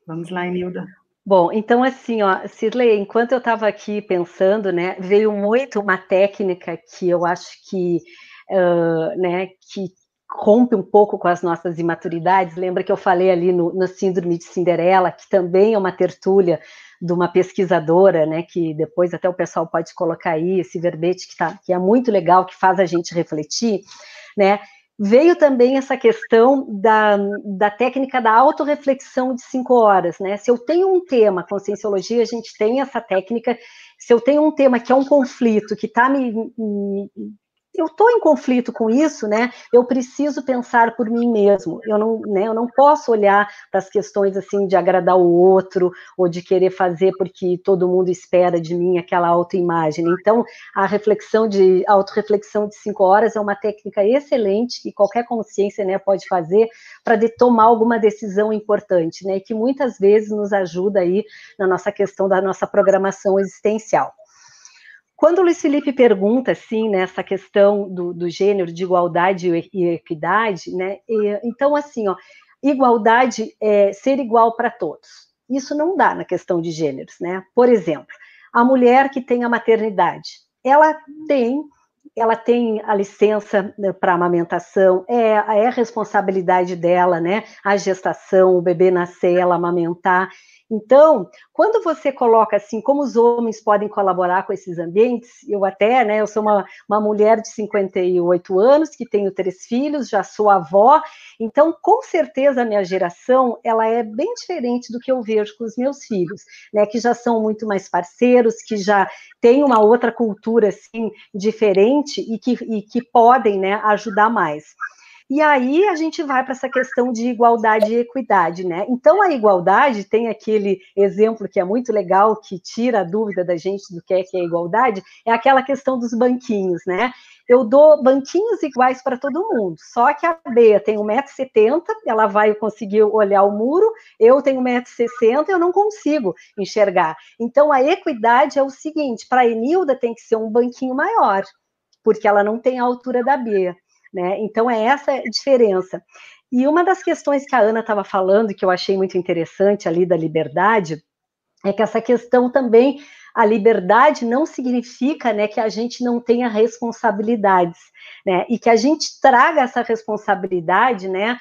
Vamos lá, Emilda. Bom, então assim, ó, Cirlei, enquanto eu estava aqui pensando, né, veio muito uma técnica que eu acho que, uh, né, que rompe um pouco com as nossas imaturidades. Lembra que eu falei ali no, no Síndrome de Cinderela, que também é uma tertúlia de uma pesquisadora, né, que depois até o pessoal pode colocar aí esse verbete que, tá, que é muito legal, que faz a gente refletir, né, veio também essa questão da, da técnica da autorreflexão de cinco horas, né? Se eu tenho um tema, conscienciologia, a gente tem essa técnica, se eu tenho um tema que é um conflito, que está me, me, eu estou em conflito com isso, né? Eu preciso pensar por mim mesmo. Eu não, né, eu não posso olhar para as questões assim de agradar o outro ou de querer fazer porque todo mundo espera de mim aquela autoimagem. Então, a reflexão de a autorreflexão de cinco horas é uma técnica excelente que qualquer consciência, né, pode fazer para tomar alguma decisão importante, né? Que muitas vezes nos ajuda aí na nossa questão da nossa programação existencial. Quando o Luiz Felipe pergunta, assim, nessa né, questão do, do, gênero, de igualdade e equidade, né, e, então, assim, ó, igualdade é ser igual para todos. Isso não dá na questão de gêneros, né? Por exemplo, a mulher que tem a maternidade, ela tem ela tem a licença né, para amamentação, é, é responsabilidade dela, né? A gestação, o bebê nascer, ela amamentar. Então, quando você coloca assim, como os homens podem colaborar com esses ambientes, eu até, né, eu sou uma, uma mulher de 58 anos, que tenho três filhos, já sou avó, então, com certeza, a minha geração, ela é bem diferente do que eu vejo com os meus filhos, né, que já são muito mais parceiros, que já têm uma outra cultura, assim, diferente e que, e que podem, né, ajudar mais. E aí a gente vai para essa questão de igualdade e equidade, né? Então a igualdade tem aquele exemplo que é muito legal, que tira a dúvida da gente do que é que é igualdade, é aquela questão dos banquinhos, né? eu dou banquinhos iguais para todo mundo. Só que a Bea tem 1,70m, ela vai conseguir olhar o muro, eu tenho 1,60m, eu não consigo enxergar. Então, a equidade é o seguinte: para a Enilda tem que ser um banquinho maior, porque ela não tem a altura da Bea. Né? Então, é essa a diferença. E uma das questões que a Ana estava falando, que eu achei muito interessante ali da liberdade, é que essa questão também, a liberdade não significa né, que a gente não tenha responsabilidades, né? E que a gente traga essa responsabilidade, né?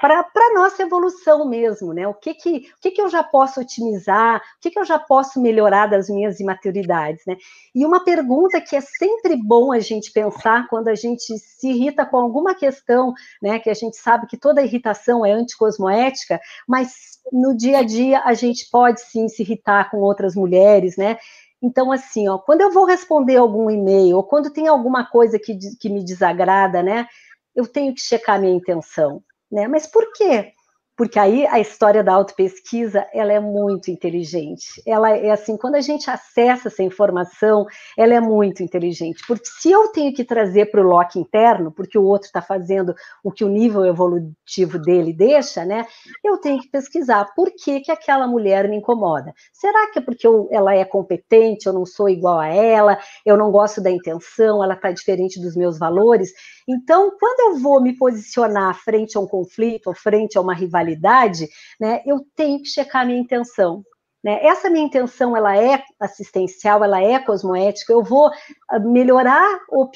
Para a nossa evolução mesmo, né? O que que, o que que eu já posso otimizar, o que que eu já posso melhorar das minhas imaturidades, né? E uma pergunta que é sempre bom a gente pensar quando a gente se irrita com alguma questão, né? Que a gente sabe que toda irritação é anticosmoética, mas no dia a dia a gente pode sim se irritar com outras mulheres, né? Então, assim, ó, quando eu vou responder algum e-mail, ou quando tem alguma coisa que, que me desagrada, né? Eu tenho que checar minha intenção né? Mas por quê? Porque aí a história da autopesquisa, ela é muito inteligente. Ela é assim, quando a gente acessa essa informação, ela é muito inteligente. Porque se eu tenho que trazer para o lock interno, porque o outro está fazendo o que o nível evolutivo dele deixa, né? Eu tenho que pesquisar por que, que aquela mulher me incomoda. Será que é porque eu, ela é competente, eu não sou igual a ela, eu não gosto da intenção, ela está diferente dos meus valores? Então, quando eu vou me posicionar frente a um conflito, ou frente a uma rivalidade, né, eu tenho que checar a minha intenção. Né? Essa minha intenção, ela é assistencial, ela é cosmoética, eu vou ah, melhorar ou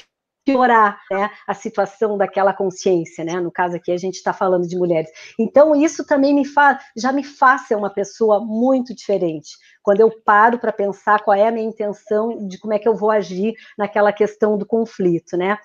piorar né, a situação daquela consciência, né? No caso aqui a gente está falando de mulheres. Então isso também me faz, já me faz ser uma pessoa muito diferente. Quando eu paro para pensar qual é a minha intenção de como é que eu vou agir naquela questão do conflito, né?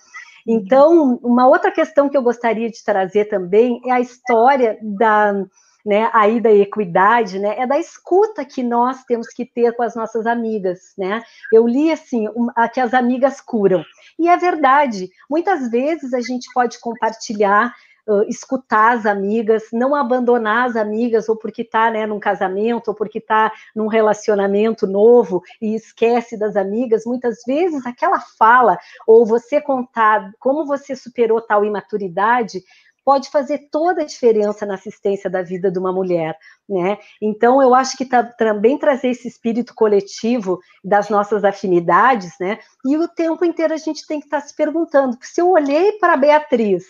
Então, uma outra questão que eu gostaria de trazer também é a história da, né, aí da equidade, né, é da escuta que nós temos que ter com as nossas amigas, né? Eu li assim, um, a que as amigas curam. E é verdade, muitas vezes a gente pode compartilhar uh, escutar as amigas, não abandonar as amigas, ou porque está né, num casamento, ou porque está num relacionamento novo e esquece das amigas. Muitas vezes aquela fala, ou você contar como você superou tal imaturidade, pode fazer toda a diferença na assistência da vida de uma mulher, né? Então, eu acho que tá, também trazer esse espírito coletivo das nossas afinidades, né? E o tempo inteiro a gente tem que estar tá se perguntando, se eu olhei para a Beatriz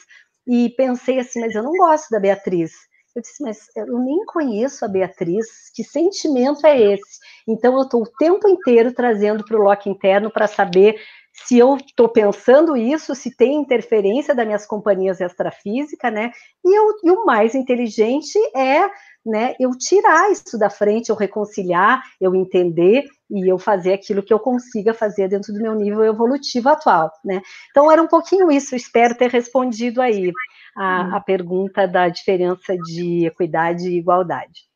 e pensei assim, mas eu não gosto da Beatriz. Eu disse, mas eu nem conheço a Beatriz, que sentimento é esse? Então, eu estou o tempo inteiro trazendo para o loco interno para saber se eu estou pensando isso, se tem interferência das minhas companhias extrafísicas, né? E, eu, e o mais inteligente é né, eu tirar isso da frente, eu reconciliar, eu entender e eu fazer aquilo que eu consiga fazer dentro do meu nível evolutivo atual, né? Então era um pouquinho isso, espero ter respondido aí a, a pergunta da diferença de equidade e igualdade.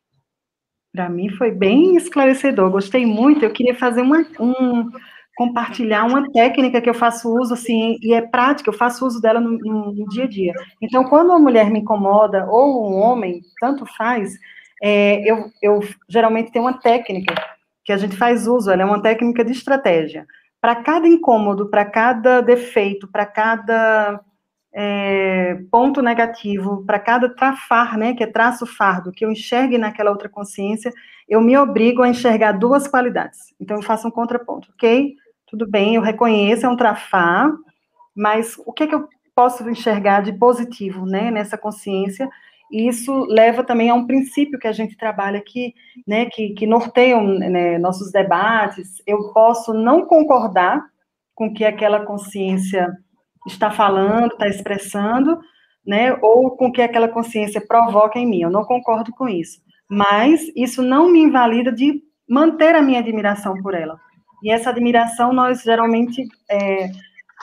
Para mim foi bem esclarecedor, gostei muito. Eu queria fazer uma, um, compartilhar uma técnica que eu faço uso, assim, e é prática, eu faço uso dela no, no, dia a dia. Então, quando uma mulher me incomoda, ou um homem, tanto faz, é, eu, eu geralmente tenho uma técnica que a gente faz uso, ela é uma técnica de estratégia. Para cada incômodo, para cada defeito, para cada é, ponto negativo, para cada trafar, né, que é traço fardo, que eu enxergue naquela outra consciência, eu me obrigo a enxergar duas qualidades. Então, eu faço um contraponto, ok? Tudo bem, eu reconheço, é um trafar, mas o que, é que eu posso enxergar de positivo, né, nessa consciência? E isso leva também a um princípio que a gente trabalha aqui, né, que, que norteiam né, nossos debates. Eu posso não concordar com que aquela consciência está falando, está expressando, né, ou com que aquela consciência provoca em mim. Eu não concordo com isso. Mas isso não me invalida de manter a minha admiração por ela. E essa admiração nós geralmente é,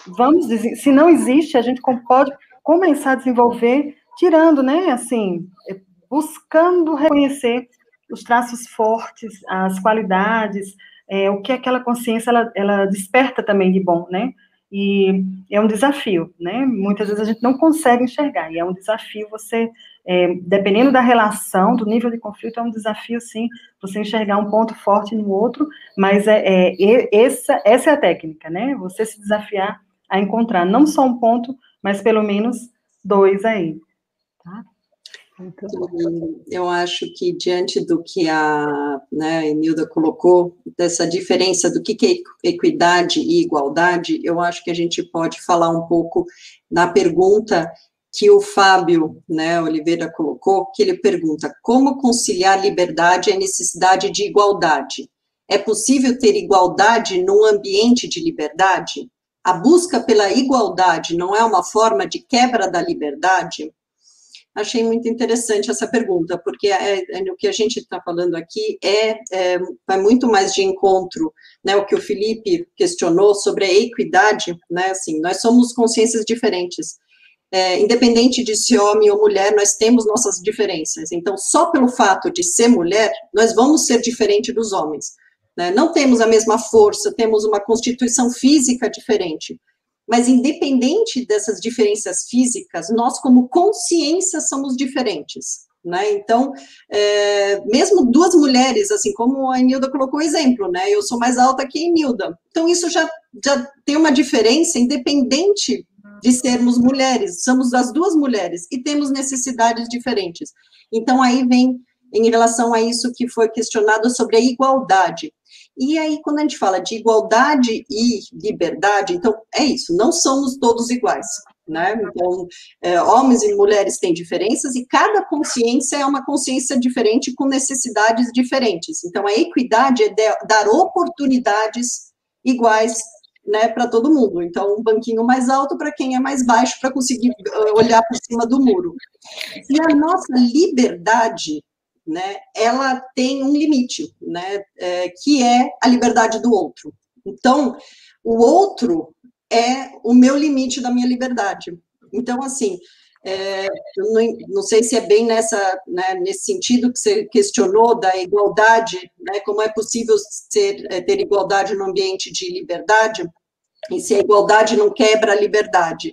vamos dizer, se não existe, a gente pode começar a desenvolver tirando, né, assim, é, buscando reconhecer os traços fortes, as qualidades, é, o que aquela consciência ela, ela desperta também de bom, né? E é um desafio, né? Muitas vezes a gente não consegue enxergar, e é um desafio você, é, dependendo da relação, do nível de conflito, é um desafio, sim, você enxergar um ponto forte no outro, mas é, é essa, essa é a técnica, né? Você se desafiar a encontrar não só um ponto, mas pelo menos dois aí, tá? Eu acho que diante do que a né, Enilda colocou, dessa diferença do que é equidade e igualdade, eu acho que a gente pode falar um pouco na pergunta que o Fábio né, Oliveira colocou, que ele pergunta como conciliar liberdade e necessidade de igualdade? É possível ter igualdade num ambiente de liberdade? A busca pela igualdade não é uma forma de quebra da liberdade? Achei muito interessante essa pergunta, porque é, é, o que a gente está falando aqui é, é, vai muito mais de encontro, né, o que o Felipe questionou sobre a equidade, né, assim, nós somos consciências diferentes, é, independente de se homem ou mulher, nós temos nossas diferenças, então, só pelo fato de ser mulher, nós vamos ser diferente dos homens, né, não temos a mesma força, temos uma constituição física diferente, mas independente dessas diferenças físicas, nós como consciência somos diferentes, né? Então, é, mesmo duas mulheres, assim como a Nilda colocou o exemplo, né? Eu sou mais alta que a Nilda. Então, isso já, já tem uma diferença, independente de sermos mulheres, somos as duas mulheres e temos necessidades diferentes. Então, aí vem em relação a isso que foi questionado sobre a igualdade. E aí, quando a gente fala de igualdade e liberdade, então é isso, não somos todos iguais. Né? Então, é, homens e mulheres têm diferenças e cada consciência é uma consciência diferente com necessidades diferentes. Então, a equidade é de, dar oportunidades iguais né, para todo mundo. Então, um banquinho mais alto para quem é mais baixo para conseguir uh, olhar por cima do muro. E a nossa liberdade né, ela tem um limite, né, é, que é a liberdade do outro. Então, o outro é o meu limite da minha liberdade. Então, assim, é, não, não, sei se é bem nessa, né, nesse sentido que você questionou da igualdade, né, como é possível ser, é, ter igualdade no ambiente de liberdade, e se a igualdade não quebra a liberdade.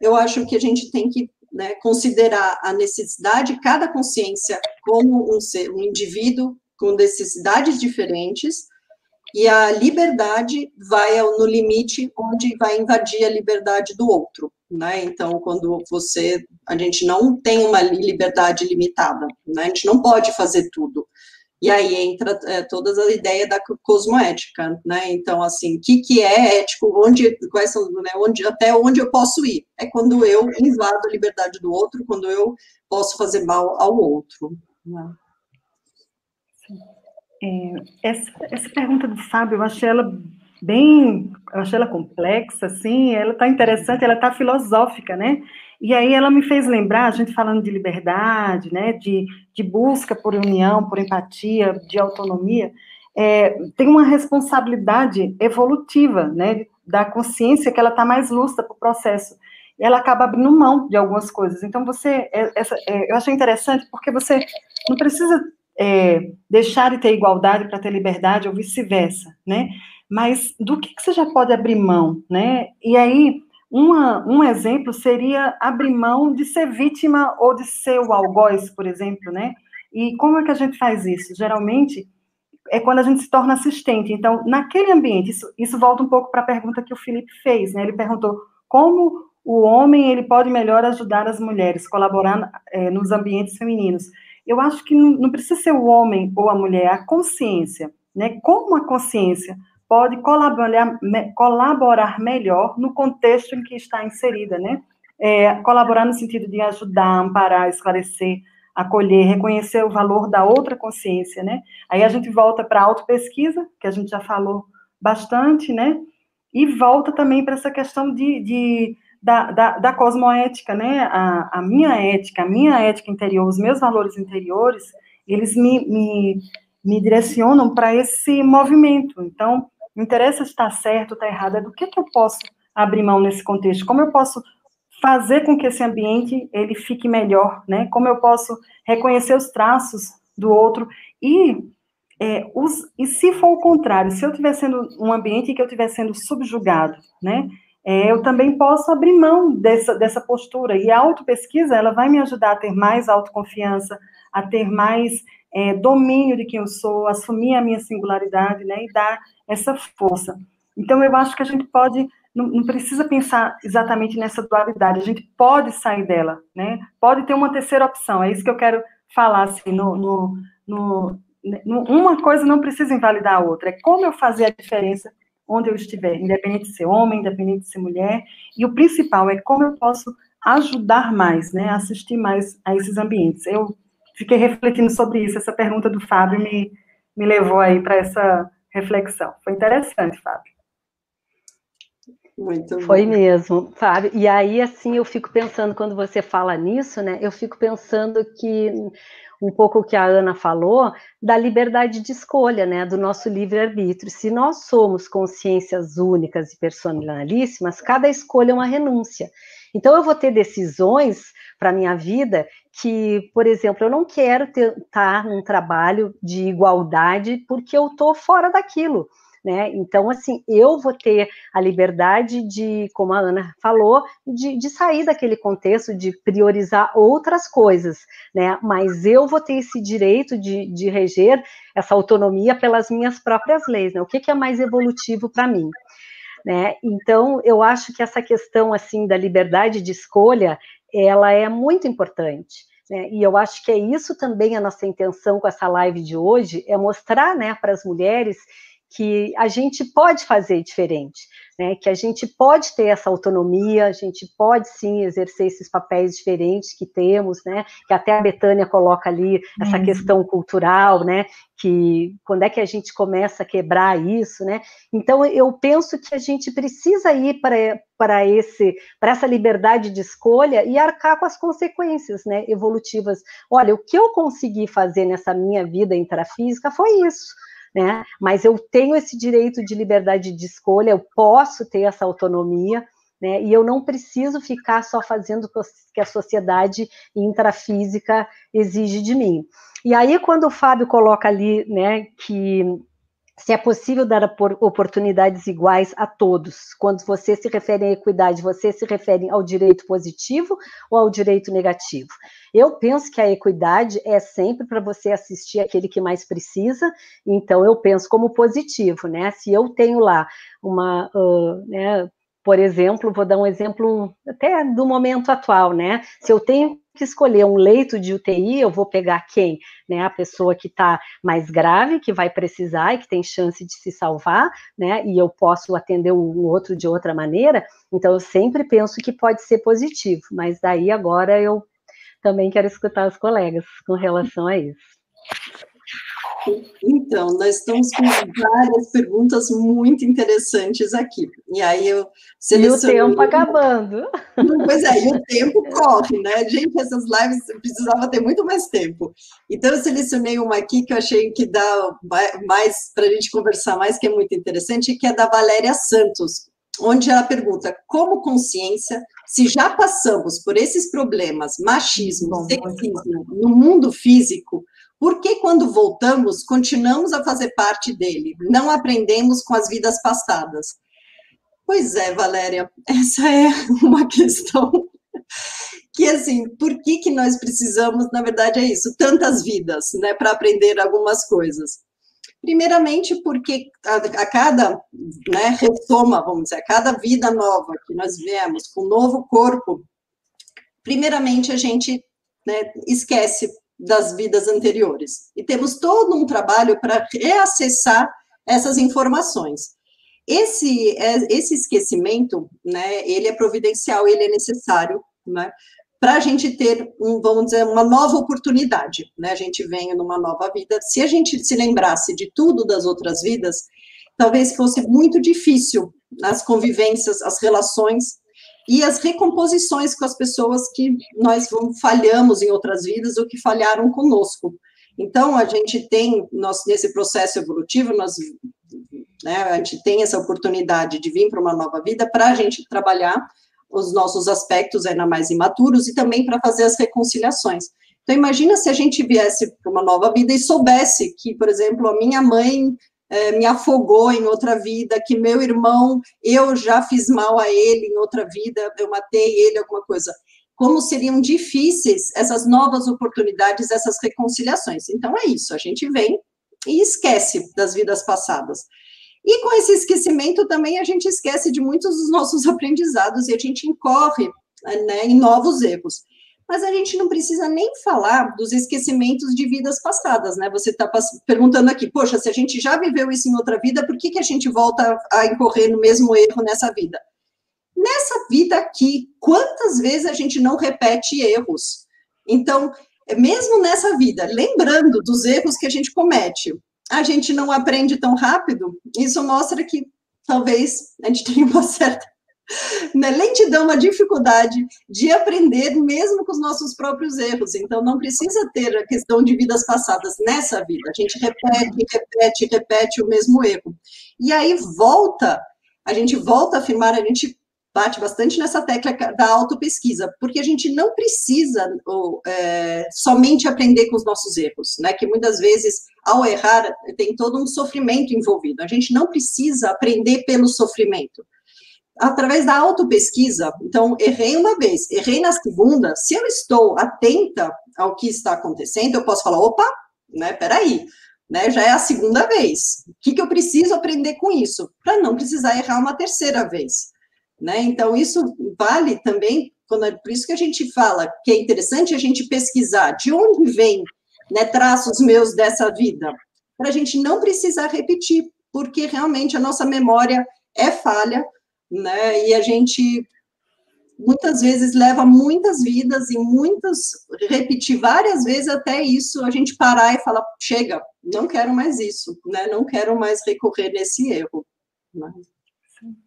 Eu acho que a gente tem que né, considerar a necessidade, cada consciência como um ser, um indivíduo com necessidades diferentes, e a liberdade vai no limite onde vai invadir a liberdade do outro, né? Então, quando você, a gente não tem uma liberdade limitada, né? A gente não pode fazer tudo. E aí entra é, toda a ideia da cosmoética, né? Então, assim, o que, que é ético, onde, quais são, né, onde, até onde eu posso ir? É quando eu invado a liberdade do outro, quando eu posso fazer mal ao outro. Né? É, essa, essa pergunta do Fábio, eu achei ela bem, eu achei ela complexa, assim, ela está interessante, ela está filosófica, né? E aí ela me fez lembrar, a gente falando de liberdade, né, de, de busca por união, por empatia, de autonomia, é, tem uma responsabilidade evolutiva, né, da consciência que ela está mais lúcida para o processo. E ela acaba abrindo mão de algumas coisas. Então, você, é, essa, é, eu achei interessante porque você não precisa é, deixar de ter igualdade para ter liberdade ou vice-versa, né? Mas do que, que você já pode abrir mão, né? E aí, uma, um exemplo seria abrir mão de ser vítima ou de ser o algoz, por exemplo, né? E como é que a gente faz isso? Geralmente é quando a gente se torna assistente. Então, naquele ambiente, isso, isso volta um pouco para a pergunta que o Felipe fez, né? Ele perguntou como o homem ele pode melhor ajudar as mulheres, colaborar é, nos ambientes femininos. Eu acho que não, não precisa ser o homem ou a mulher, a consciência, né? Como a consciência pode colaborar, colaborar melhor no contexto em que está inserida, né? É, colaborar no sentido de ajudar, amparar, esclarecer, acolher, reconhecer o valor da outra consciência, né? Aí a gente volta para a autopesquisa, que a gente já falou bastante, né? e volta também para essa questão de, de da, da, da, cosmoética, né? A, a, minha ética, a minha ética interior, os meus valores interiores, eles me, me, me direcionam para esse movimento. Então, não interessa se está certo ou está errado, é do que, que eu posso abrir mão nesse contexto, como eu posso fazer com que esse ambiente ele fique melhor, né? Como eu posso reconhecer os traços do outro e é, os, e se for o contrário, se eu estiver sendo um ambiente que eu estiver sendo subjugado, né? É, eu também posso abrir mão dessa, dessa postura. E a autopesquisa, ela vai me ajudar a ter mais autoconfiança, a ter mais é, domínio de quem eu sou, assumir a minha singularidade, né? E dar essa força. Então, eu acho que a gente pode não, não, precisa pensar exatamente nessa dualidade, a gente pode sair dela, né? Pode ter uma terceira opção, é isso que eu quero falar, assim, no, no, no, no uma coisa não precisa invalidar a outra, é como eu fazer a diferença onde eu estiver, independente de ser homem, independente de ser mulher, e o principal é como eu posso ajudar mais, né, assistir mais a esses ambientes. Eu fiquei refletindo sobre isso, essa pergunta do Fábio me, me levou aí para essa reflexão. Foi interessante, Fábio. Muito Foi mesmo, Fábio. E aí, assim, eu fico pensando, quando você fala nisso, né, eu fico pensando que um pouco o que a Ana falou, da liberdade de escolha, né, do nosso livre-arbítrio. Se nós somos consciências únicas e personalíssimas, cada escolha é uma renúncia. Então, eu vou ter decisões para a minha vida que, por exemplo, eu não quero estar tá num trabalho de igualdade porque eu estou fora daquilo né? Então, assim, eu vou ter a liberdade de, como a Ana falou, de, de sair daquele contexto, de priorizar outras coisas, né? Mas eu vou ter esse direito de, de reger essa autonomia pelas minhas próprias leis, né? O que, que é mais evolutivo para mim? Né? Então, eu acho que essa questão, assim, da liberdade de escolha, ela é muito importante. Né? E eu acho que é isso também a nossa intenção com essa live de hoje, é mostrar né, para as mulheres que a gente pode fazer diferente, né? Que a gente pode ter essa autonomia, a gente pode sim exercer esses papéis diferentes que temos, né? Que até a Betânia coloca ali essa uhum. questão cultural, né? Que quando é que a gente começa a quebrar isso, né? Então eu penso que a gente precisa ir para para esse para essa liberdade de escolha e arcar com as consequências, né? Evolutivas. Olha, o que eu consegui fazer nessa minha vida intrafísica foi isso né? Mas eu tenho esse direito de liberdade de escolha, eu posso ter essa autonomia, né? E eu não preciso ficar só fazendo o que a sociedade intrafísica exige de mim. E aí, quando o Fábio coloca ali, né, que se é possível dar oportunidades iguais a todos. Quando você se refere à equidade, você se refere ao direito positivo ou ao direito negativo? Eu penso que a equidade é sempre para você assistir aquele que mais precisa, então eu penso como positivo, né? Se eu tenho lá uma, uh, né, por exemplo, vou dar um exemplo até do momento atual, né? Se eu tenho que escolher um leito de UTI, eu vou pegar quem? Né? A pessoa que está mais grave, que vai precisar e que tem chance de se salvar, né? E eu posso atender um outro de outra maneira. Então, eu sempre penso que pode ser positivo, mas daí agora eu também quero escutar os colegas com relação a isso. Então, nós estamos com várias perguntas muito interessantes aqui. E aí eu selecionei... E o tempo acabando. Pois é, e o tempo corre, né? Gente, essas lives precisava ter muito mais tempo. Então, eu selecionei uma aqui que eu achei que dá mais para a gente conversar mais, que é muito interessante, que é da Valéria Santos, onde ela pergunta como consciência, se já passamos por esses problemas, machismo, sexismo, no mundo físico, por que, quando voltamos, continuamos a fazer parte dele? Não aprendemos com as vidas passadas? Pois é, Valéria, essa é uma questão que, assim, por que, que nós precisamos, na verdade, é isso, tantas vidas, né, para aprender algumas coisas? Primeiramente, porque a, a cada né, retoma, vamos dizer, a cada vida nova que nós viemos, com um novo corpo, primeiramente a gente né, esquece das vidas anteriores. E temos todo um trabalho para reacessar essas informações. Esse, é, esse esquecimento, né, ele é providencial, ele é necessário, né, para a gente ter, um, vamos dizer, uma nova oportunidade, né, a gente vem numa nova vida. Se a gente se lembrasse de tudo das outras vidas, talvez fosse muito difícil as convivências, as relações e as recomposições com as pessoas que nós falhamos em outras vidas ou que falharam conosco. Então, a gente tem, nós, nesse processo evolutivo, nós, né, a gente tem essa oportunidade de vir para uma nova vida para a gente trabalhar os nossos aspectos ainda mais imaturos e também para fazer as reconciliações. Então, imagina se a gente viesse para uma nova vida e soubesse que, por exemplo, a minha mãe é, me afogou em outra vida, que meu irmão, eu já fiz mal a ele em outra vida, eu matei ele, alguma coisa. Como seriam difíceis essas novas oportunidades, essas reconciliações. Então, é isso, a gente vem e esquece das vidas passadas. E com esse esquecimento também a gente esquece de muitos dos nossos aprendizados e a gente incorre né, em novos erros mas a gente não precisa nem falar dos esquecimentos de vidas passadas, né? Você está perguntando aqui, poxa, se a gente já viveu isso em outra vida, por que, que a gente volta a incorrer no mesmo erro nessa vida? Nessa vida aqui, quantas vezes a gente não repete erros? Então, mesmo nessa vida, lembrando dos erros que a gente comete, a gente não aprende tão rápido, isso mostra que talvez a gente tenha uma certa né, lentidão, uma dificuldade de aprender mesmo com os nossos próprios erros. Então, não precisa ter a questão de vidas passadas nessa vida. A gente repete, repete, repete o mesmo erro. E aí volta, a gente volta a afirmar, a gente bate bastante nessa tecla da autopesquisa, porque a gente não precisa ou, é, somente aprender com os nossos erros, né? Que muitas vezes, ao errar, tem todo um sofrimento envolvido. A gente não precisa aprender pelo sofrimento através da autopesquisa. Então, errei uma vez, errei na segunda. Se eu estou atenta ao que está acontecendo, eu posso falar: opa, né, peraí, né, já é a segunda vez. O que, que eu preciso aprender com isso? Para não precisar errar uma terceira vez. Né? Então, isso vale também, quando, é, por isso que a gente fala que é interessante a gente pesquisar de onde vem né, traços meus dessa vida, para a gente não precisar repetir, porque realmente a nossa memória é falha, né? E a gente muitas vezes leva muitas vidas e muitas repetir várias vezes até isso a gente parar e falar chega, não quero mais isso, né? Não quero mais recorrer nesse erro. Mas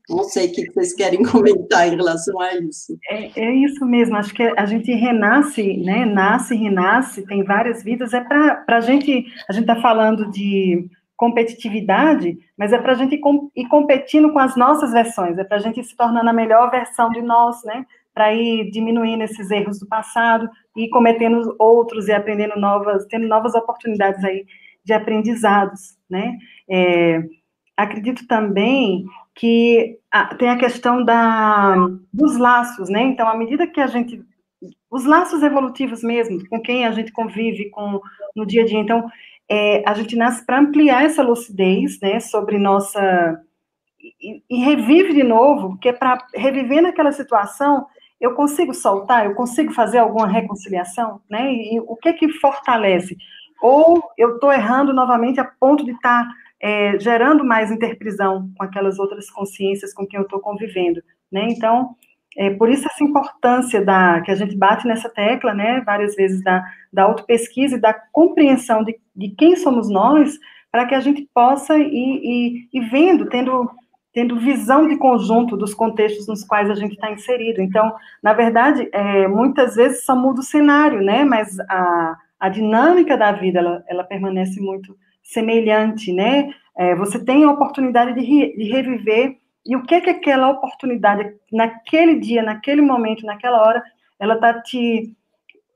não sei o que vocês querem comentar em relação a isso. É, é isso mesmo, acho que a gente renasce, né? Nasce, renasce, tem várias vidas. É para a gente, a gente está falando de competitividade, mas é para a gente ir competindo com as nossas versões, é para a gente ir se tornando a melhor versão de nós, né? Para ir diminuindo esses erros do passado e cometendo outros e aprendendo novas, tendo novas oportunidades aí de aprendizados, né? É, acredito também que a, tem a questão da, dos laços, né? Então, à medida que a gente os laços evolutivos mesmo, com quem a gente convive com no dia a dia. Então, é, a gente nasce para ampliar essa lucidez, né, sobre nossa e, e revive de novo, porque para reviver naquela situação eu consigo soltar, eu consigo fazer alguma reconciliação, né? E, e o que que fortalece? Ou eu estou errando novamente a ponto de estar tá, é, gerando mais interprisão com aquelas outras consciências com quem eu estou convivendo, né? Então, é, por isso essa importância da que a gente bate nessa tecla, né, várias vezes da, da autopesquisa e da compreensão de, de quem somos nós, para que a gente possa ir, ir, ir, vendo, tendo, tendo visão de conjunto dos contextos nos quais a gente está inserido. Então, na verdade, é, muitas vezes só muda o cenário, né, mas a, a dinâmica da vida, ela, ela permanece muito semelhante, né, é, você tem a oportunidade de, re, de reviver e o que é que aquela oportunidade, naquele dia, naquele momento, naquela hora, ela está te.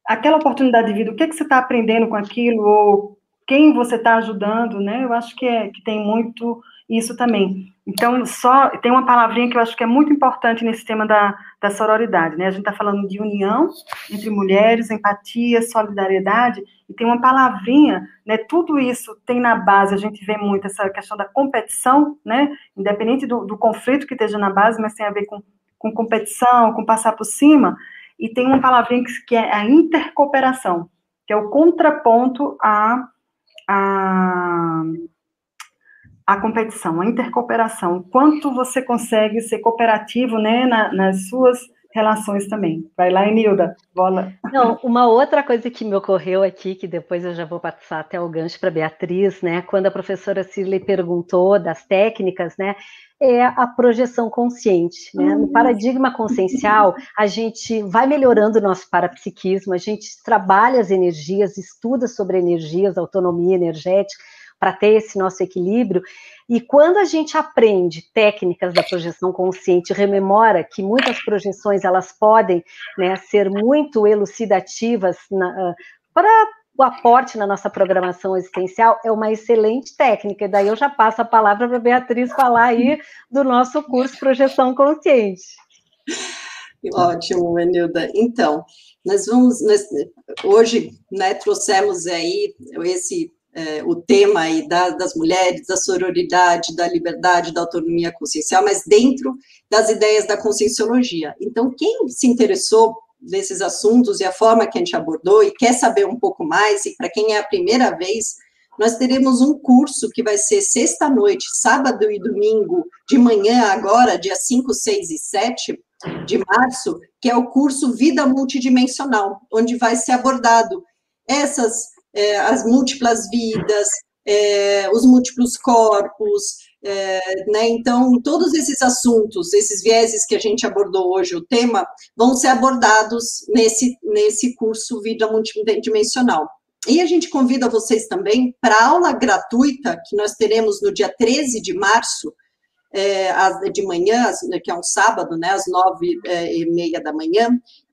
Aquela oportunidade de vida, o que é que você está aprendendo com aquilo, ou quem você está ajudando, né? Eu acho que, é, que tem muito isso também. Então, só tem uma palavrinha que eu acho que é muito importante nesse tema da, da sororidade, né? A gente está falando de união entre mulheres, empatia, solidariedade, e tem uma palavrinha, né? Tudo isso tem na base, a gente vê muito essa questão da competição, né? Independente do, do conflito que esteja na base, mas tem a ver com, com competição, com passar por cima, e tem uma palavrinha que, que é a intercooperação, que é o contraponto a, a a competição, a intercooperação, quanto você consegue ser cooperativo, né, na, nas suas relações também. Vai lá, Enilda, bola. Não, uma outra coisa que me ocorreu aqui, que depois eu já vou passar até o gancho para Beatriz, né? Quando a professora Cirley perguntou das técnicas, né? É a projeção consciente, né? No paradigma consciencial, a gente vai melhorando o nosso parapsiquismo, a gente trabalha as energias, estuda sobre energias, autonomia energética, para ter esse nosso equilíbrio. E quando a gente aprende técnicas da projeção consciente, rememora que muitas projeções elas podem né, ser muito elucidativas ah, para o aporte na nossa programação existencial é uma excelente técnica. E daí eu já passo a palavra para a Beatriz falar aí do nosso curso Projeção Consciente. Ótimo, Enilda. Então, nós vamos, nós, hoje, né, trouxemos aí esse é, o tema aí da, das mulheres, da sororidade, da liberdade, da autonomia consciencial, mas dentro das ideias da conscienciologia. Então, quem se interessou nesses assuntos e a forma que a gente abordou e quer saber um pouco mais, e para quem é a primeira vez, nós teremos um curso que vai ser sexta-noite, sábado e domingo, de manhã, agora, dia 5, 6 e 7 de março, que é o curso Vida Multidimensional, onde vai ser abordado essas é, as múltiplas vidas, é, os múltiplos corpos, é, né? Então, todos esses assuntos, esses vieses que a gente abordou hoje, o tema, vão ser abordados nesse, nesse curso Vida Multidimensional. E a gente convida vocês também para aula gratuita que nós teremos no dia 13 de março, é, de manhã, que é um sábado, né, às nove é, e meia da manhã,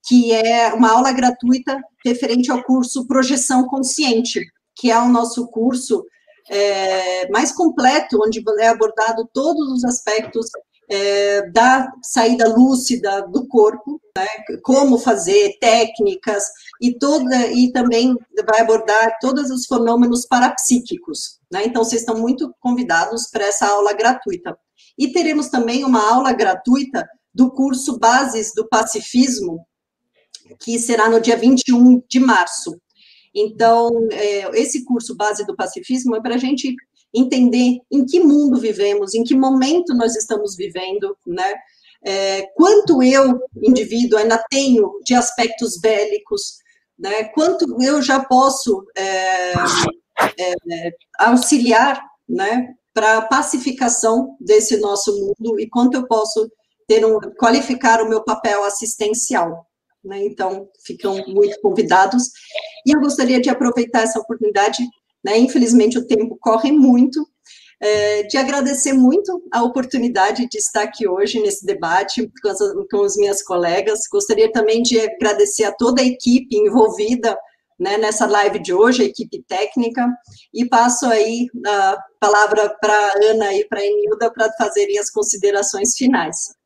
que é uma aula gratuita referente ao curso Projeção Consciente, que é o nosso curso é, mais completo, onde é abordado todos os aspectos é, da saída lúcida do corpo, né, como fazer, técnicas, e, toda, e também vai abordar todos os fenômenos parapsíquicos. Né, então, vocês estão muito convidados para essa aula gratuita. E teremos também uma aula gratuita do curso Bases do Pacifismo, que será no dia 21 de março. Então, é, esse curso base do pacifismo é para a gente entender em que mundo vivemos, em que momento nós estamos vivendo, né? É, quanto eu, indivíduo, ainda tenho de aspectos bélicos, né? Quanto eu já posso é, é auxiliar, né? Para a pacificação desse nosso mundo e quanto eu posso ter um, qualificar o meu papel assistencial né? Então, ficam muito convidados. E eu gostaria de aproveitar essa oportunidade, né? Infelizmente, o tempo corre muito, é, de agradecer muito a oportunidade de estar aqui hoje nesse debate com as, com as minhas colegas. Gostaria também de agradecer a toda a equipe envolvida né, nessa live de hoje, a equipe técnica, e passo aí a palavra para a Ana e para a Enilda para fazerem as considerações finais.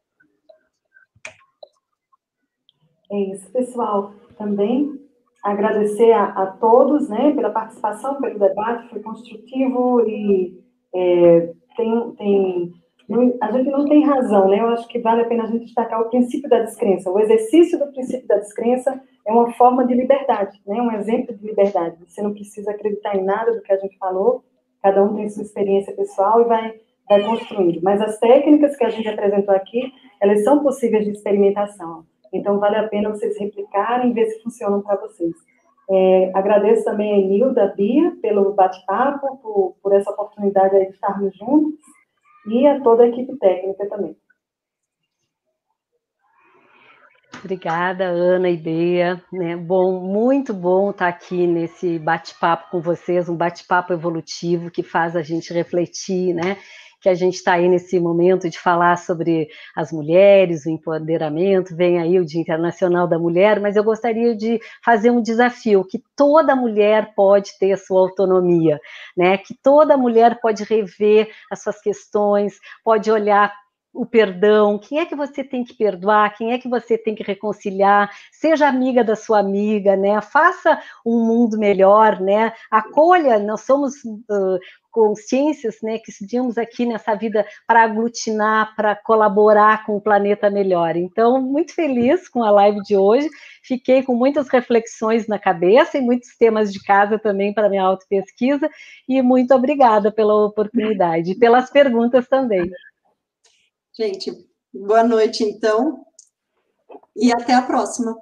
É isso, pessoal. Também agradecer a, a todos, né, pela participação, pelo debate, foi construtivo e é, tem, tem a gente não tem razão, né? Eu acho que vale a pena a gente destacar o princípio da descrença. O exercício do princípio da descrença é uma forma de liberdade, né? Um exemplo de liberdade. Você não precisa acreditar em nada do que a gente falou. Cada um tem sua experiência pessoal e vai, vai construindo. Mas as técnicas que a gente apresentou aqui, elas são possíveis de experimentação. Então, vale a pena vocês replicarem e ver se funcionam para vocês. É, agradeço também a Nilda, Bia, pelo bate-papo, por, por, essa oportunidade de estarmos juntos, e a toda a equipe técnica também. Obrigada, Ana e Bea. Né? Bom, muito bom estar aqui nesse bate-papo com vocês, um bate-papo evolutivo que faz a gente refletir, né? Que a gente está aí nesse momento de falar sobre as mulheres, o empoderamento, vem aí o Dia Internacional da Mulher, mas eu gostaria de fazer um desafio, que toda mulher pode ter a sua autonomia, né? Que toda mulher pode rever as suas questões, pode olhar o perdão, quem é que você tem que perdoar, quem é que você tem que reconciliar, seja amiga da sua amiga, né? Faça um mundo melhor, né? Acolha, nós somos uh, consciências, né, que estudamos aqui nessa vida para aglutinar, para colaborar com o planeta melhor. Então, muito feliz com a live de hoje. Fiquei com muitas reflexões na cabeça e muitos temas de casa também para minha autopesquisa. E muito obrigada pela oportunidade e pelas perguntas também. Gente, boa noite, então. E até a próxima.